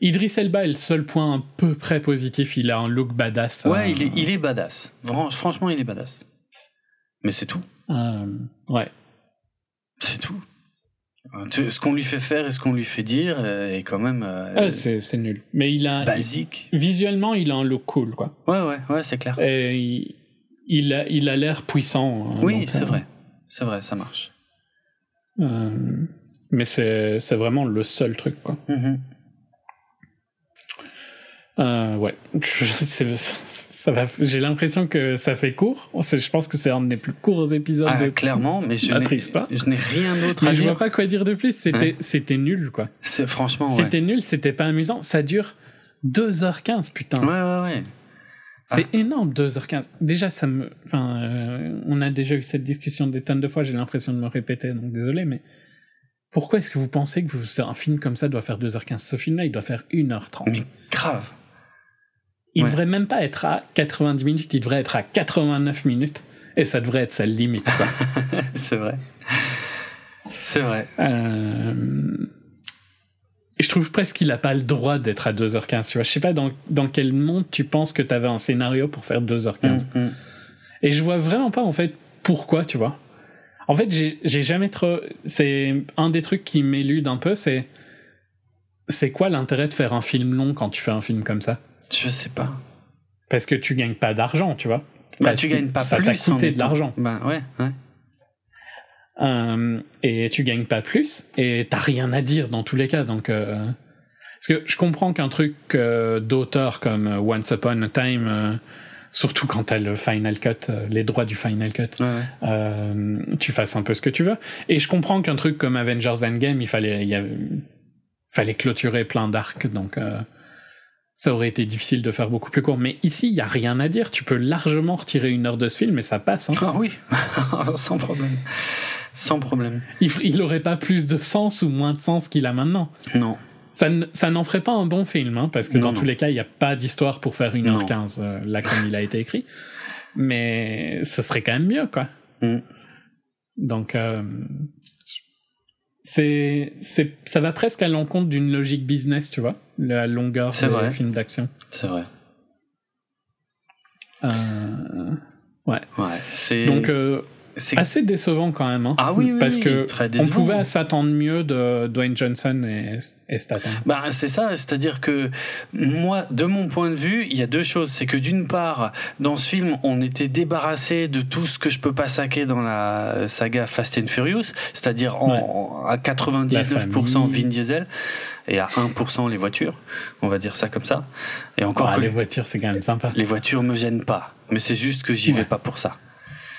Idris Elba est le seul point un peu près positif. Il a un look badass. Ouais, euh, il, est, il est badass. Franchement, il est badass. Mais c'est tout. Euh, ouais. C'est tout. Euh, ce qu'on lui fait faire et ce qu'on lui fait dire est quand même. Ah, c'est nul. Mais il a. Basique. visuellement, il a un look cool, quoi. Ouais, ouais, ouais, c'est clair. Et il, a, il a l'air puissant. Hein, oui, c'est vrai. C'est vrai, ça marche. Euh, mais c'est, vraiment le seul truc, quoi. Mm-hmm. Euh, ouais. J'ai l'impression que ça fait court. Je pense que c'est un des plus courts épisodes. Ah, de clairement, mais je n'ai, je n'ai rien d'autre à je dire. vois pas quoi dire de plus. C'était, c'était nul, quoi. C'est franchement, ouais. C'était nul, c'était pas amusant. Ça dure 2h15, putain. Ouais, ouais, ouais. C'est énorme, 2h15. Déjà, ça me. Enfin, euh, on a déjà eu cette discussion des tonnes de fois, j'ai l'impression de me répéter, donc désolé, mais. Pourquoi est-ce que vous pensez que vous, un film comme ça doit faire 2h15 Ce film-là, il doit faire 1h30. Mais grave. Il Ouais. devrait même pas être à 90 minutes, il devrait être à 89 minutes. Et ça devrait être sa limite, quoi. c'est vrai. C'est vrai. Euh, Je trouve presque qu'il a pas le droit d'être à 2h15. Tu vois, je sais pas dans, dans quel monde tu penses que tu avais un scénario pour faire 2h15. Mm, mm. Et je vois vraiment pas en fait pourquoi, tu vois. En fait, j'ai jamais trop. C'est un des trucs qui m'élude un peu, c'est c'est quoi l'intérêt de faire un film long quand tu fais un film comme ça? Je sais pas. Parce que tu gagnes pas d'argent, tu vois. Bah, tu gagnes pas ça plus. t'a en coûté de l'argent. Bah, ouais, ouais. Euh, et tu gagnes pas plus et t'as rien à dire dans tous les cas donc euh, parce que je comprends qu'un truc euh, d'auteur comme Once Upon a Time surtout quand t'as le final cut les droits du final cut ouais, tu fasses un peu ce que tu veux. Et je comprends qu'un truc comme Avengers Endgame il fallait il y avait- fallait clôturer plein d'arcs donc ça aurait été difficile de faire beaucoup plus court. Mais ici il y a rien à dire. Tu peux largement retirer une heure de ce film et ça passe hein. Ah oui, sans problème. Sans problème. il, f- il aurait pas plus de sens ou moins de sens qu'il a maintenant Non. Ça, n'en ferait pas un bon film, hein, parce que Non, dans non. tous les cas, il n'y a pas d'histoire pour faire 1h15, euh, là, comme il a été écrit. Mais ce serait quand même mieux, quoi. Mm. Donc, euh, c'est, c'est, ça va presque à l'encontre d'une logique business, tu vois, la longueur C'est des vrai. films d'action. C'est vrai. Euh, Ouais. C'est. donc, c'est- assez décevant quand même. Hein, Ah oui, oui, Parce oui, que très on pouvait s'attendre mieux de Dwayne Johnson et, et Statham. Bah, c'est ça, c'est-à-dire que moi, de mon point de vue, il y a deux choses. C'est que d'une part, dans ce film, on était débarrassé de tout ce que je peux pas saquer dans la saga Fast and Furious, c'est-à-dire à 99% famille. Vin Diesel et à 1% les voitures, on va dire ça comme ça. Et encore Ah, que les les... voitures, c'est quand même sympa. voitures me gênent pas, mais c'est juste que j'y Ouais. vais pas pour ça.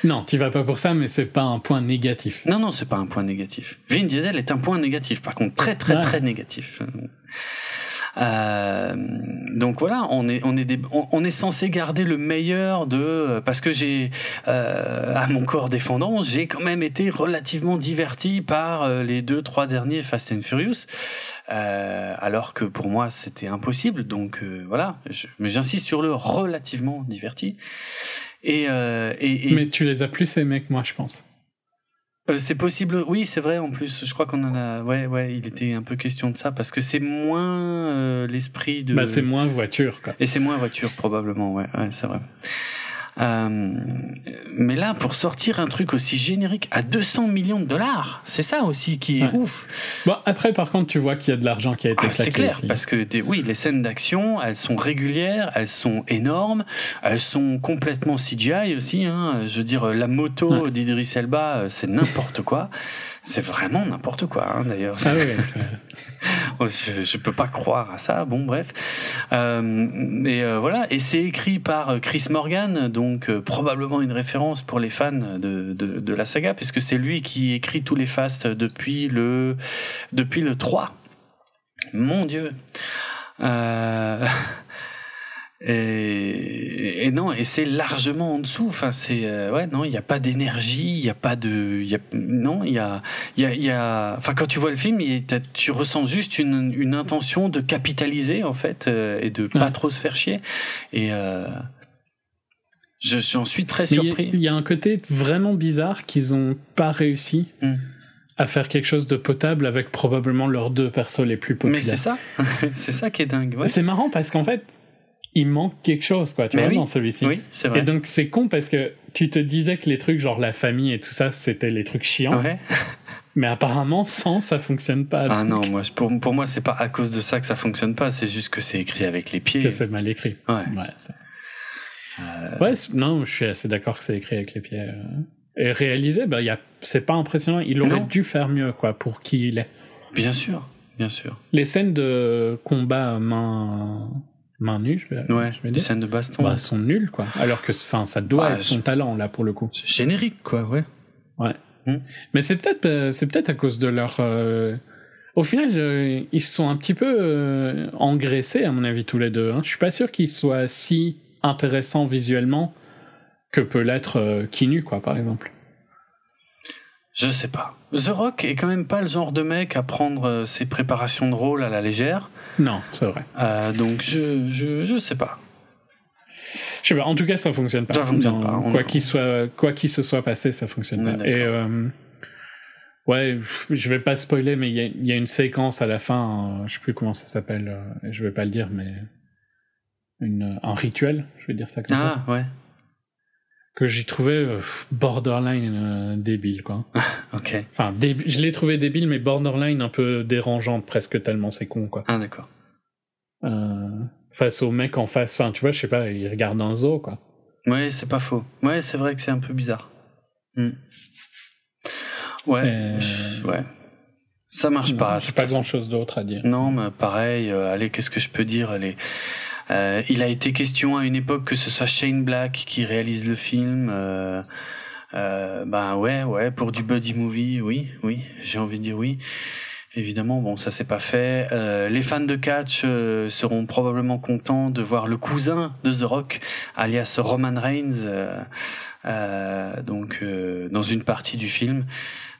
Non, tu vas pas pour ça, mais c'est pas un point négatif. Non, non, c'est pas un point négatif. Vin Diesel est un point négatif, par contre, très, très, Ouais. très négatif. Euh, donc voilà, on est, on est, des- on, on est censé garder le meilleur de, parce que j'ai, euh, à mon corps défendant, j'ai quand même été relativement diverti par euh, les deux, trois derniers Fast and Furious, euh, alors que pour moi c'était impossible. Donc euh, voilà, je- mais j'insiste sur le relativement diverti. Et, euh, et, et- Mais tu les as plus aimés que moi, je pense. euh, c'est possible, oui, c'est vrai en plus. Je crois qu'on en a. Ouais, ouais, il était un peu question de ça parce que c'est moins euh, l'esprit de. Bah, c'est moins voiture, quoi. Et c'est moins voiture probablement, ouais, ouais c'est vrai. Euh, mais là, pour sortir un truc aussi générique à 200 millions de dollars, c'est ça aussi qui est Ouais. ouf. Bon, après, par contre, tu vois qu'il y a de l'argent qui a été Ah, c'est clair, parce que des, oui, les scènes d'action, elles sont régulières, elles sont énormes, elles sont complètement CGI aussi. Hein. Je veux dire, la moto Ouais. d'Idris Elba, euh, c'est n'importe quoi. C'est vraiment n'importe quoi, hein, d'ailleurs. Ah oui. Oh, je, je peux pas croire à ça. Bon, bref. Euh, mais euh, voilà, et c'est écrit par euh, Chris Morgan, donc euh, probablement une référence pour les fans de, de, de la saga, puisque c'est lui qui écrit tous les fasts depuis le depuis le 3. Mon Dieu. Euh... Et, et non, et c'est largement en dessous. Enfin, c'est euh, ouais, non, il n'y a pas d'énergie, il n'y a pas de, il y a, non, il y a, il y a, y a. Enfin, quand tu vois le film, il- tu ressens juste une, une intention de capitaliser en fait euh, et de pas Ouais. trop se faire chier. Et euh, je- j'en suis très Mais surpris. il y, a un côté vraiment bizarre qu'ils ont pas réussi Hmm. à faire quelque chose de potable avec probablement leurs deux persos les plus Mais populaires. c'est ça, c'est ça qui est dingue. Ouais. C'est marrant parce qu'en fait, il manque quelque chose, quoi, tu Mais vois, oui. dans celui-ci. Oui, c'est vrai. Et donc, c'est con parce que tu te disais que les trucs genre la famille et tout ça, c'était les trucs chiants. Ouais. Mais apparemment, sans, ça fonctionne pas. Ah donc, non, moi, pour, pour moi, c'est pas à cause de ça que ça fonctionne pas. C'est juste que c'est écrit avec les pieds. que c'est mal écrit. Ouais. Ouais, Euh, Ouais, non, je suis assez d'accord que c'est écrit avec les pieds. euh. Et réalisé, bah, y a... c'est pas impressionnant. Il aurait Non. dû faire mieux, quoi, pour qui il est. Bien sûr, bien sûr. Les scènes de combat main, main nue, je vais, Ouais, je vais les dire, scènes de baston. bah, sont nulles, quoi. Alors que, enfin, ça doit Ouais, être son je- talent, là, pour le coup. C'est générique, quoi, ouais. Ouais. Hmm. Mais c'est peut-être euh, c'est peut-être à cause de leur. euh, Au final, euh, ils se sont un petit peu euh, engraissés, à mon avis, tous les deux. Hein. Je suis pas sûr qu'ils soient si intéressants visuellement que peut l'être Kinu, quoi, par exemple. Je sais pas. The Rock est quand même pas le genre de mec à prendre ses préparations de rôle à la légère. Non, c'est vrai. Euh, donc je, je, je sais pas. Je sais pas, en tout cas, ça fonctionne pas. Ça fonctionne pas, Quoi qu'il soit, quoi qu'il se soit passé, ça fonctionne pas. Et euh, ouais, je vais pas spoiler, mais il y, a- il y a une séquence à la fin, euh, je sais plus comment ça s'appelle, euh, je vais pas le dire, mais une, un rituel, je vais dire ça comme ça, Ah ouais. Que j'ai trouvé euh, borderline euh, débile, quoi. Ok. Enfin, je l'ai trouvé débile, mais borderline un peu dérangeante, presque tellement c'est con, quoi. Ah d'accord. Euh, face au mec en face, enfin, tu vois, je sais pas, il regarde un zoo, quoi. Ouais, c'est pas faux. Ouais, c'est vrai que c'est un peu bizarre. Hmm. Ouais. Ouais. Ça marche pas. de J'ai pas grand chose d'autre à dire. Non, mais pareil. euh, allez, qu'est-ce que je peux dire Allez. Euh, il a été question à une époque que ce soit Shane Black qui réalise le film. Euh, euh, ben ouais, ouais, pour du buddy movie, oui, oui, j'ai envie de dire oui. Évidemment, bon, ça c'est pas fait. Euh, les fans de catch euh, seront probablement contents de voir le cousin de The Rock, alias Roman Reigns, euh, donc dans une partie du film.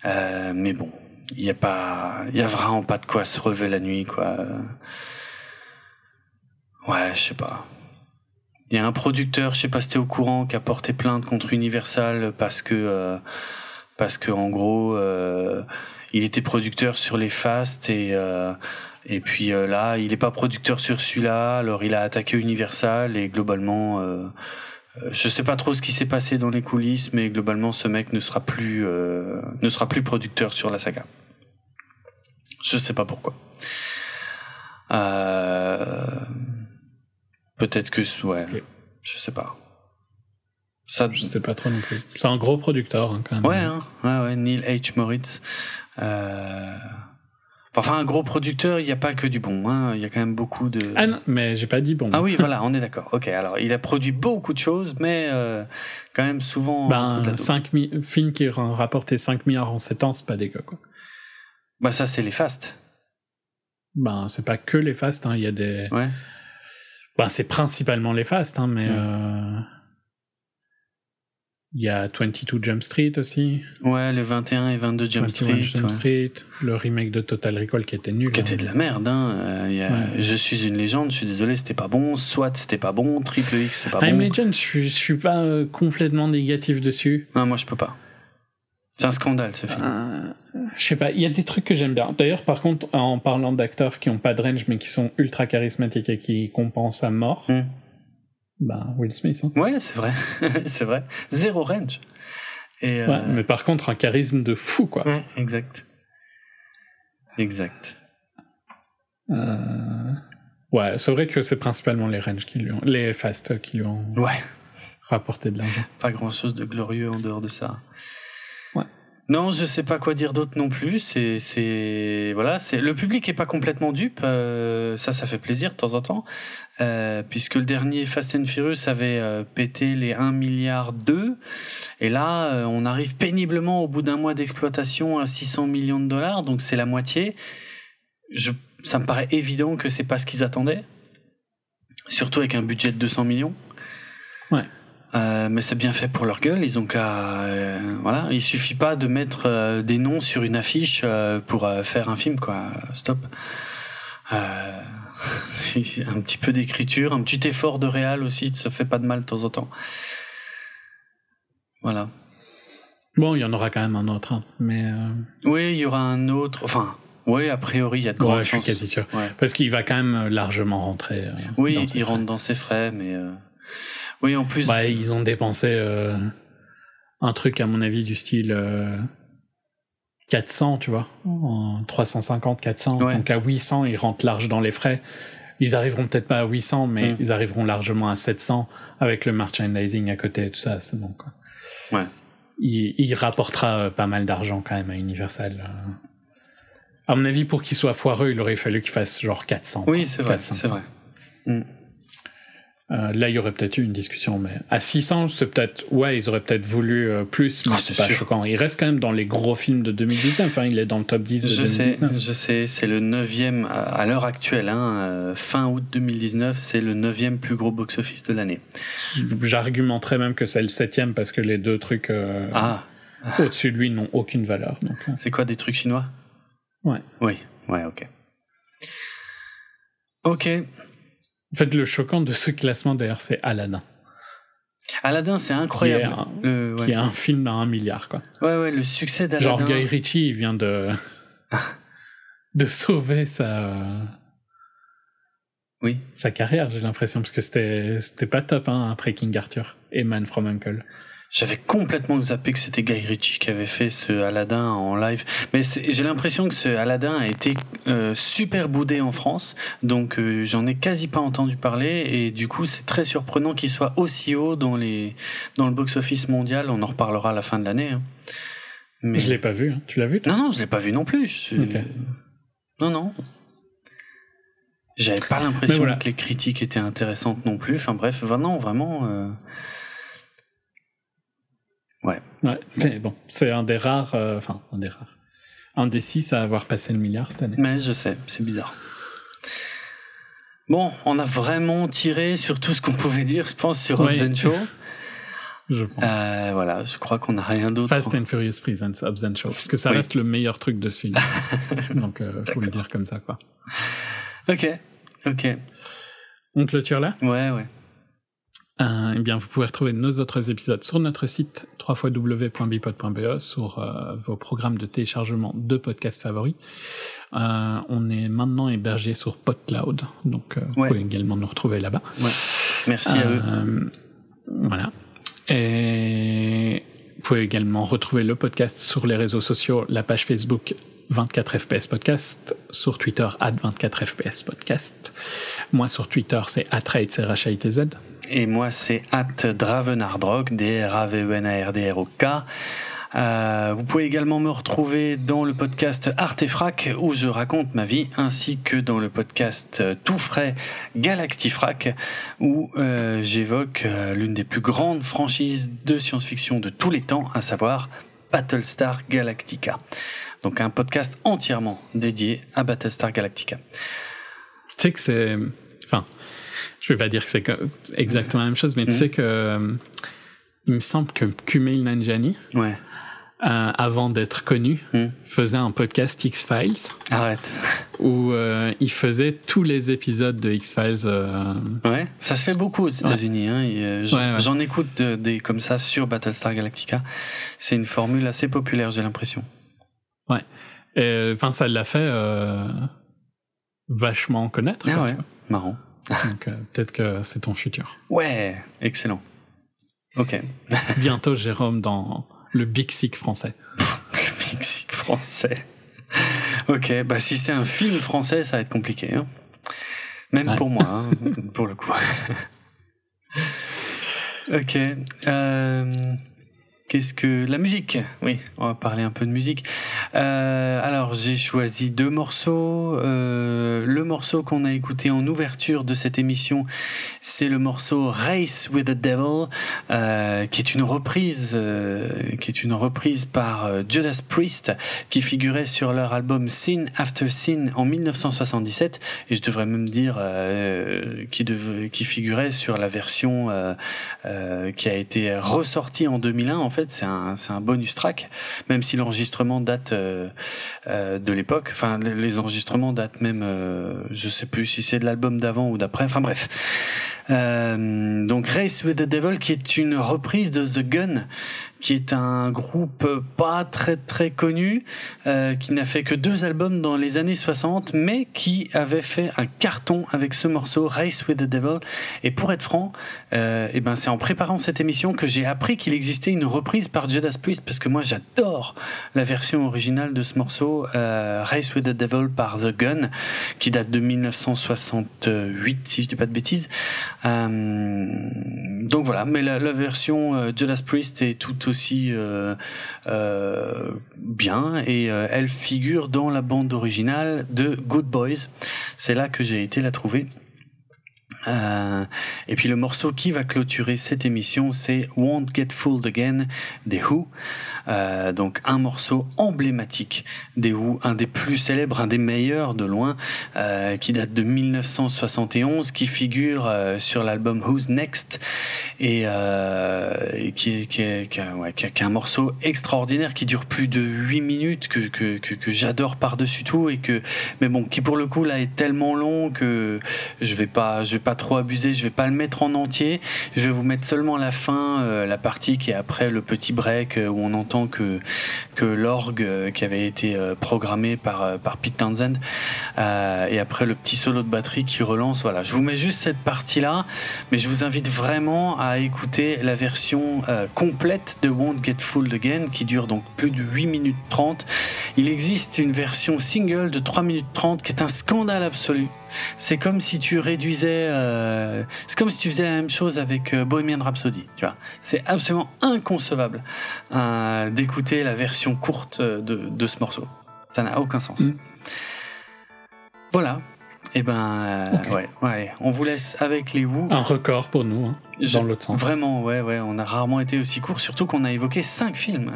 Mais bon, il y a pas, y a vraiment pas de quoi se relever la nuit, quoi. Ouais, je sais pas. Il y a un producteur, je sais pas si t'es au courant, qui a porté plainte contre Universal parce que euh, parce que en gros, euh, il était producteur sur les Fast et euh, et puis euh, là, il est pas producteur sur celui-là, alors il a attaqué Universal et globalement, je sais pas trop ce qui s'est passé dans les coulisses, mais globalement, ce mec ne sera plus ne sera plus producteur sur la saga. Je sais pas pourquoi. Peut-être que ouais, je sais pas. Ça, Je sais pas trop non plus. C'est un gros producteur, hein, quand même. ouais, hein, ouais, ouais, Neil H. Moritz. Euh... Enfin, un gros producteur, il n'y a pas que du bon. Hein. Il y a quand même beaucoup de. Ah non, mais j'ai pas dit bon. Ah oui, voilà, on est d'accord. Ok, alors il a produit beaucoup de choses, mais euh, quand même souvent. Ben, daube. 5 mi- film qui a rapporté 5 milliards en 7 ans, c'est pas dégueu, quoi. Bah ça, c'est les fast. Ben, c'est pas que les fast, hein, il y a des... Ouais. Ben, c'est principalement les fast, hein, mais... Mm. euh, Il y a 22 Jump Street aussi. Ouais, le 21 et 22 Jump 21 Street. Jump ouais. Street, le remake de Total Recall qui était nul. Qui hein. était de la merde, hein. Euh, il y a- Ouais. Je suis une légende, je suis désolé, c'était pas bon. SWAT, c'était pas bon. Triple X, c'est pas I'm bon. Legend, je suis, je suis pas euh, complètement négatif dessus. Non, moi je peux pas. C'est un scandale ce film. Euh, je sais pas, il y a des trucs que j'aime bien. D'ailleurs, par contre, en parlant d'acteurs qui ont pas de range mais qui sont ultra charismatiques et qui compensent à mort, Hmm. ben Will Smith. Hein. Ouais, c'est vrai. c'est vrai. Zéro range. Et, euh, Ouais, mais par contre, un charisme de fou, quoi. ouais, exact. Exact. Euh, Ouais, c'est vrai que c'est principalement les range qui lui ont, les fast qui lui ont Ouais, rapporté de l'argent. pas grand chose de glorieux en dehors de ça. Ouais. Non, je sais pas quoi dire d'autre non plus. C'est, c'est, voilà, c'est le public est pas complètement dupe. euh, ça, ça fait plaisir de temps en temps, euh, puisque le dernier Fast and Furious avait euh, pété les 1 milliard 2 et là, on arrive péniblement au bout d'un mois d'exploitation à 600 millions de dollars, donc c'est la moitié. Je, ça me paraît évident que c'est pas ce qu'ils attendaient, surtout avec un budget de 200 millions. Ouais. Euh, mais c'est bien fait pour leur gueule. Ils ont qu'à, euh, voilà, il suffit pas de mettre euh, des noms sur une affiche pour faire un film, quoi. Stop. Un petit peu d'écriture, un petit effort de réal aussi, ça fait pas de mal de temps en temps. Voilà. Bon, il y en aura quand même un autre, hein, mais Oui, il y aura un autre. Enfin, oui, a priori, il y a de grandes ouais, je suis chances. quasi sûr. Ouais. Parce qu'il va quand même largement rentrer. Oui, il frais. rentre dans ses frais, mais oui, en plus. Bah, ils ont dépensé euh, un truc, à mon avis, du style euh, 400, tu vois. En 350, 400. Ouais. Donc à 800, ils rentrent large dans les frais. Ils arriveront peut-être pas à 800, mais Mm. ils arriveront largement à 700 avec le merchandising à côté et tout ça. C'est bon, quoi. Ouais. Il, il rapportera euh, pas mal d'argent quand même à Universal. euh. À mon avis, pour qu'il soit foireux, il aurait fallu qu'il fasse genre 400. Oui, c'est vrai, 400, c'est vrai. Mm. Euh, là, il y aurait peut-être eu une discussion, mais à 600, c'est peut-être, ouais, ils auraient peut-être voulu euh, plus, mais Ah, c'est pas sûr. choquant. Il reste quand même dans les gros films de 2019. Enfin, il est dans le top 10 de Je sais, 2019. je sais, c'est le neuvième à, à l'heure actuelle, hein, euh, fin août 2019, c'est le neuvième plus gros box-office de l'année. J'argumenterais même que c'est le septième parce que les deux trucs Ah, au-dessus de lui n'ont aucune valeur. C'est quoi des trucs chinois? Ouais. Oui, ouais, ok. Ok. En fait, le choquant de ce classement, d'ailleurs, c'est Aladdin, Aladdin, c'est incroyable. Qui est un- Le- ouais. qui est un film à un milliard, quoi. ouais, ouais, le succès Genre d'Aladdin. Guy Ritchie, il vient de de sauver sa Oui. sa carrière, j'ai l'impression, parce que c'était c'était pas top hein, après King Arthur et Man from Uncle. J'avais complètement zappé que c'était Guy Ritchie qui avait fait ce Aladdin en live. Mais j'ai l'impression que ce Aladdin a été euh, super boudé en France, donc euh, j'en ai quasi pas entendu parler, et du coup c'est très surprenant qu'il soit aussi haut dans, les, dans le box-office mondial. On en reparlera à la fin de l'année. hein. Mais... Je l'ai pas vu, hein. tu l'as vu Non, non, je l'ai pas vu non plus. Je suis- Ok. Non, non. J'avais pas l'impression voilà. que les critiques étaient intéressantes non plus. Enfin bref, non, vraiment. euh, Ouais, mais bon, c'est un des rares, euh, enfin un des rares, un des six à avoir passé le milliard cette année. Mais je sais, c'est bizarre. Bon, on a vraiment tiré sur tout ce qu'on pouvait dire, je pense, sur Oui. Hobbs and Shaw. Je pense. Euh, voilà, je crois qu'on n'a rien d'autre. Fast and Furious Presents Hobbs and Shaw, parce que ça Oui. reste le meilleur truc de ce film. Donc, euh, faut le dire comme ça, quoi. Ok, ok. On clôture là? Ouais, ouais. Euh, eh bien, vous pouvez retrouver nos autres épisodes sur notre site www.bipod.be sur euh, vos programmes de téléchargement de podcasts favoris. Euh, on est maintenant hébergé sur PodCloud, donc vous pouvez également nous retrouver là-bas. Merci à eux. Voilà. Et vous pouvez également retrouver le podcast sur les réseaux sociaux, la page Facebook 24fps podcast, sur Twitter 24fps podcast. Moi sur Twitter c'est R-H-A-I-T-Z. Et moi, c'est at Dravenardrock, D-R-A-V-E-N-A-R-D-R-O-K. Euh, vous pouvez également me retrouver dans le podcast Artefrac où je raconte ma vie, ainsi que dans le podcast euh, tout frais Galactifrac où euh, j'évoque euh, l'une des plus grandes franchises de science-fiction de tous les temps, à savoir Battlestar Galactica. Donc un podcast entièrement dédié à Battlestar Galactica. Tu sais que c'est... Enfin, je vais pas dire que c'est exactement la même chose, mais tu Mhm. sais que... euh, il me semble que Kumail Nanjiani, Ouais, euh, avant d'être connu, Mhm. faisait un podcast X-Files arrête. où euh, il faisait tous les épisodes de X-Files. euh, Ouais, ça se fait beaucoup aux États-Unis. Hein, Ouais, ouais. J'en écoute de- des comme ça sur Battlestar Galactica. C'est une formule assez populaire, j'ai l'impression. et, Enfin, ça l'a fait vachement connaître. Ah quoi. ouais, marrant. Donc euh, peut-être que c'est ton futur. Ouais, excellent. Ok. Bientôt, Jérôme, dans le Big Sick français. Mexique français. Ok, bah si c'est un film français, ça va être compliqué. Hein. Même Ouais. pour moi, hein, pour le coup. ok. euh, Qu'est-ce que la musique? Oui, on va parler un peu de musique. Euh, alors j'ai choisi deux morceaux. Euh, le morceau qu'on a écouté en ouverture de cette émission, c'est le morceau Race with the Devil, euh, qui est une reprise, euh, qui est une reprise par euh, Judas Priest, qui figurait sur leur album Sin After Sin en 1977, et je devrais même dire euh, qui, dev- qui figurait sur la version qui a été ressortie en 2001. En fait, c'est un, c'est un bonus track, même si l'enregistrement date euh, euh, de l'époque. Enfin, les- enregistrements datent même, euh, je sais plus si c'est de l'album d'avant ou d'après. Enfin bref. Donc Race with the Devil, qui est une reprise de The Gun, qui est un groupe pas très très connu, qui n'a fait que deux albums dans les années 60, mais qui avait fait un carton avec ce morceau Race with the Devil. Et pour être franc, euh, eh ben c'est en préparant cette émission que j'ai appris qu'il existait une reprise par Judas Priest, parce que moi j'adore la version originale de ce morceau euh, Race with the Devil par The Gun, qui date de 1968 si je dis pas de bêtises. Euh, donc voilà, mais la, la version euh, Judas Priest est tout aussi euh, euh, bien et elle figure dans la bande originale de Good Boys. C'est là que j'ai été la trouver. Euh, et puis le morceau qui va clôturer cette émission, c'est Won't Get Fooled Again des Who. Euh, donc un morceau emblématique des Who, un des plus célèbres, un des meilleurs de loin, euh, qui date de 1971, qui figure euh, sur l'album Who's Next et, qui, est, qui, est, qui, ouais, qui, est un morceau extraordinaire qui dure plus de 8 minutes que, que, que, que j'adore par-dessus tout et que mais bon qui pour le coup là est tellement long que je vais pas je vais pas trop abuser, je vais pas le mettre en entier, je vais vous mettre seulement la fin, euh, la partie qui est après le petit break euh, où on entend que l'orgue euh, qui avait été programmé par par Pete Townsend et après le petit solo de batterie qui relance. Voilà, je vous mets juste cette partie là, mais je vous invite vraiment à écouter la version complète de Won't Get Fooled Again qui dure donc plus de 8 minutes 30. Il existe une version single de 3 minutes 30 qui est un scandale absolu. C'est comme si tu réduisais, euh, c'est comme si tu faisais la même chose avec euh, Bohemian Rhapsody. Tu vois, c'est absolument inconcevable euh, d'écouter la version courte de, de ce morceau. Ça n'a aucun sens. Mm. Voilà. Et eh ben, okay. ouais, ouais, on vous laisse avec les Who. Un record pour nous, hein, dans l'autre sens. Vraiment, ouais, ouais, on a rarement été aussi court, surtout qu'on a évoqué cinq films.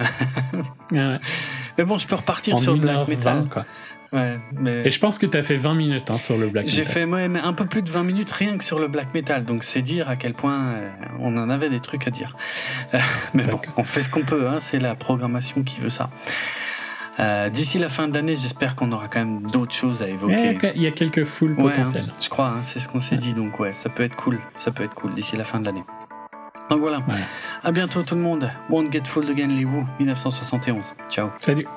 ouais. Mais bon, je peux repartir en sur le black metal. Quoi. Ouais, mais... Et je pense que tu as fait 20 minutes hein, sur le black metal. J'ai fait ouais, mais un peu plus de 20 minutes rien que sur le black metal, donc c'est dire à quel point euh, on en avait des trucs à dire. Euh, mais bon, on fait ce qu'on peut, hein, c'est la programmation qui veut ça. Euh, D'ici la fin de l'année, j'espère qu'on aura quand même d'autres choses à évoquer. Il y a quelques foules ouais, potentielles. Hein, je crois, hein, c'est ce qu'on s'est dit, donc ouais, ça peut être cool. Ça peut être cool d'ici la fin de l'année. Donc voilà. Ouais. À bientôt tout le monde. Won't Get Fooled Again, les Who, 1971. Ciao. Salut.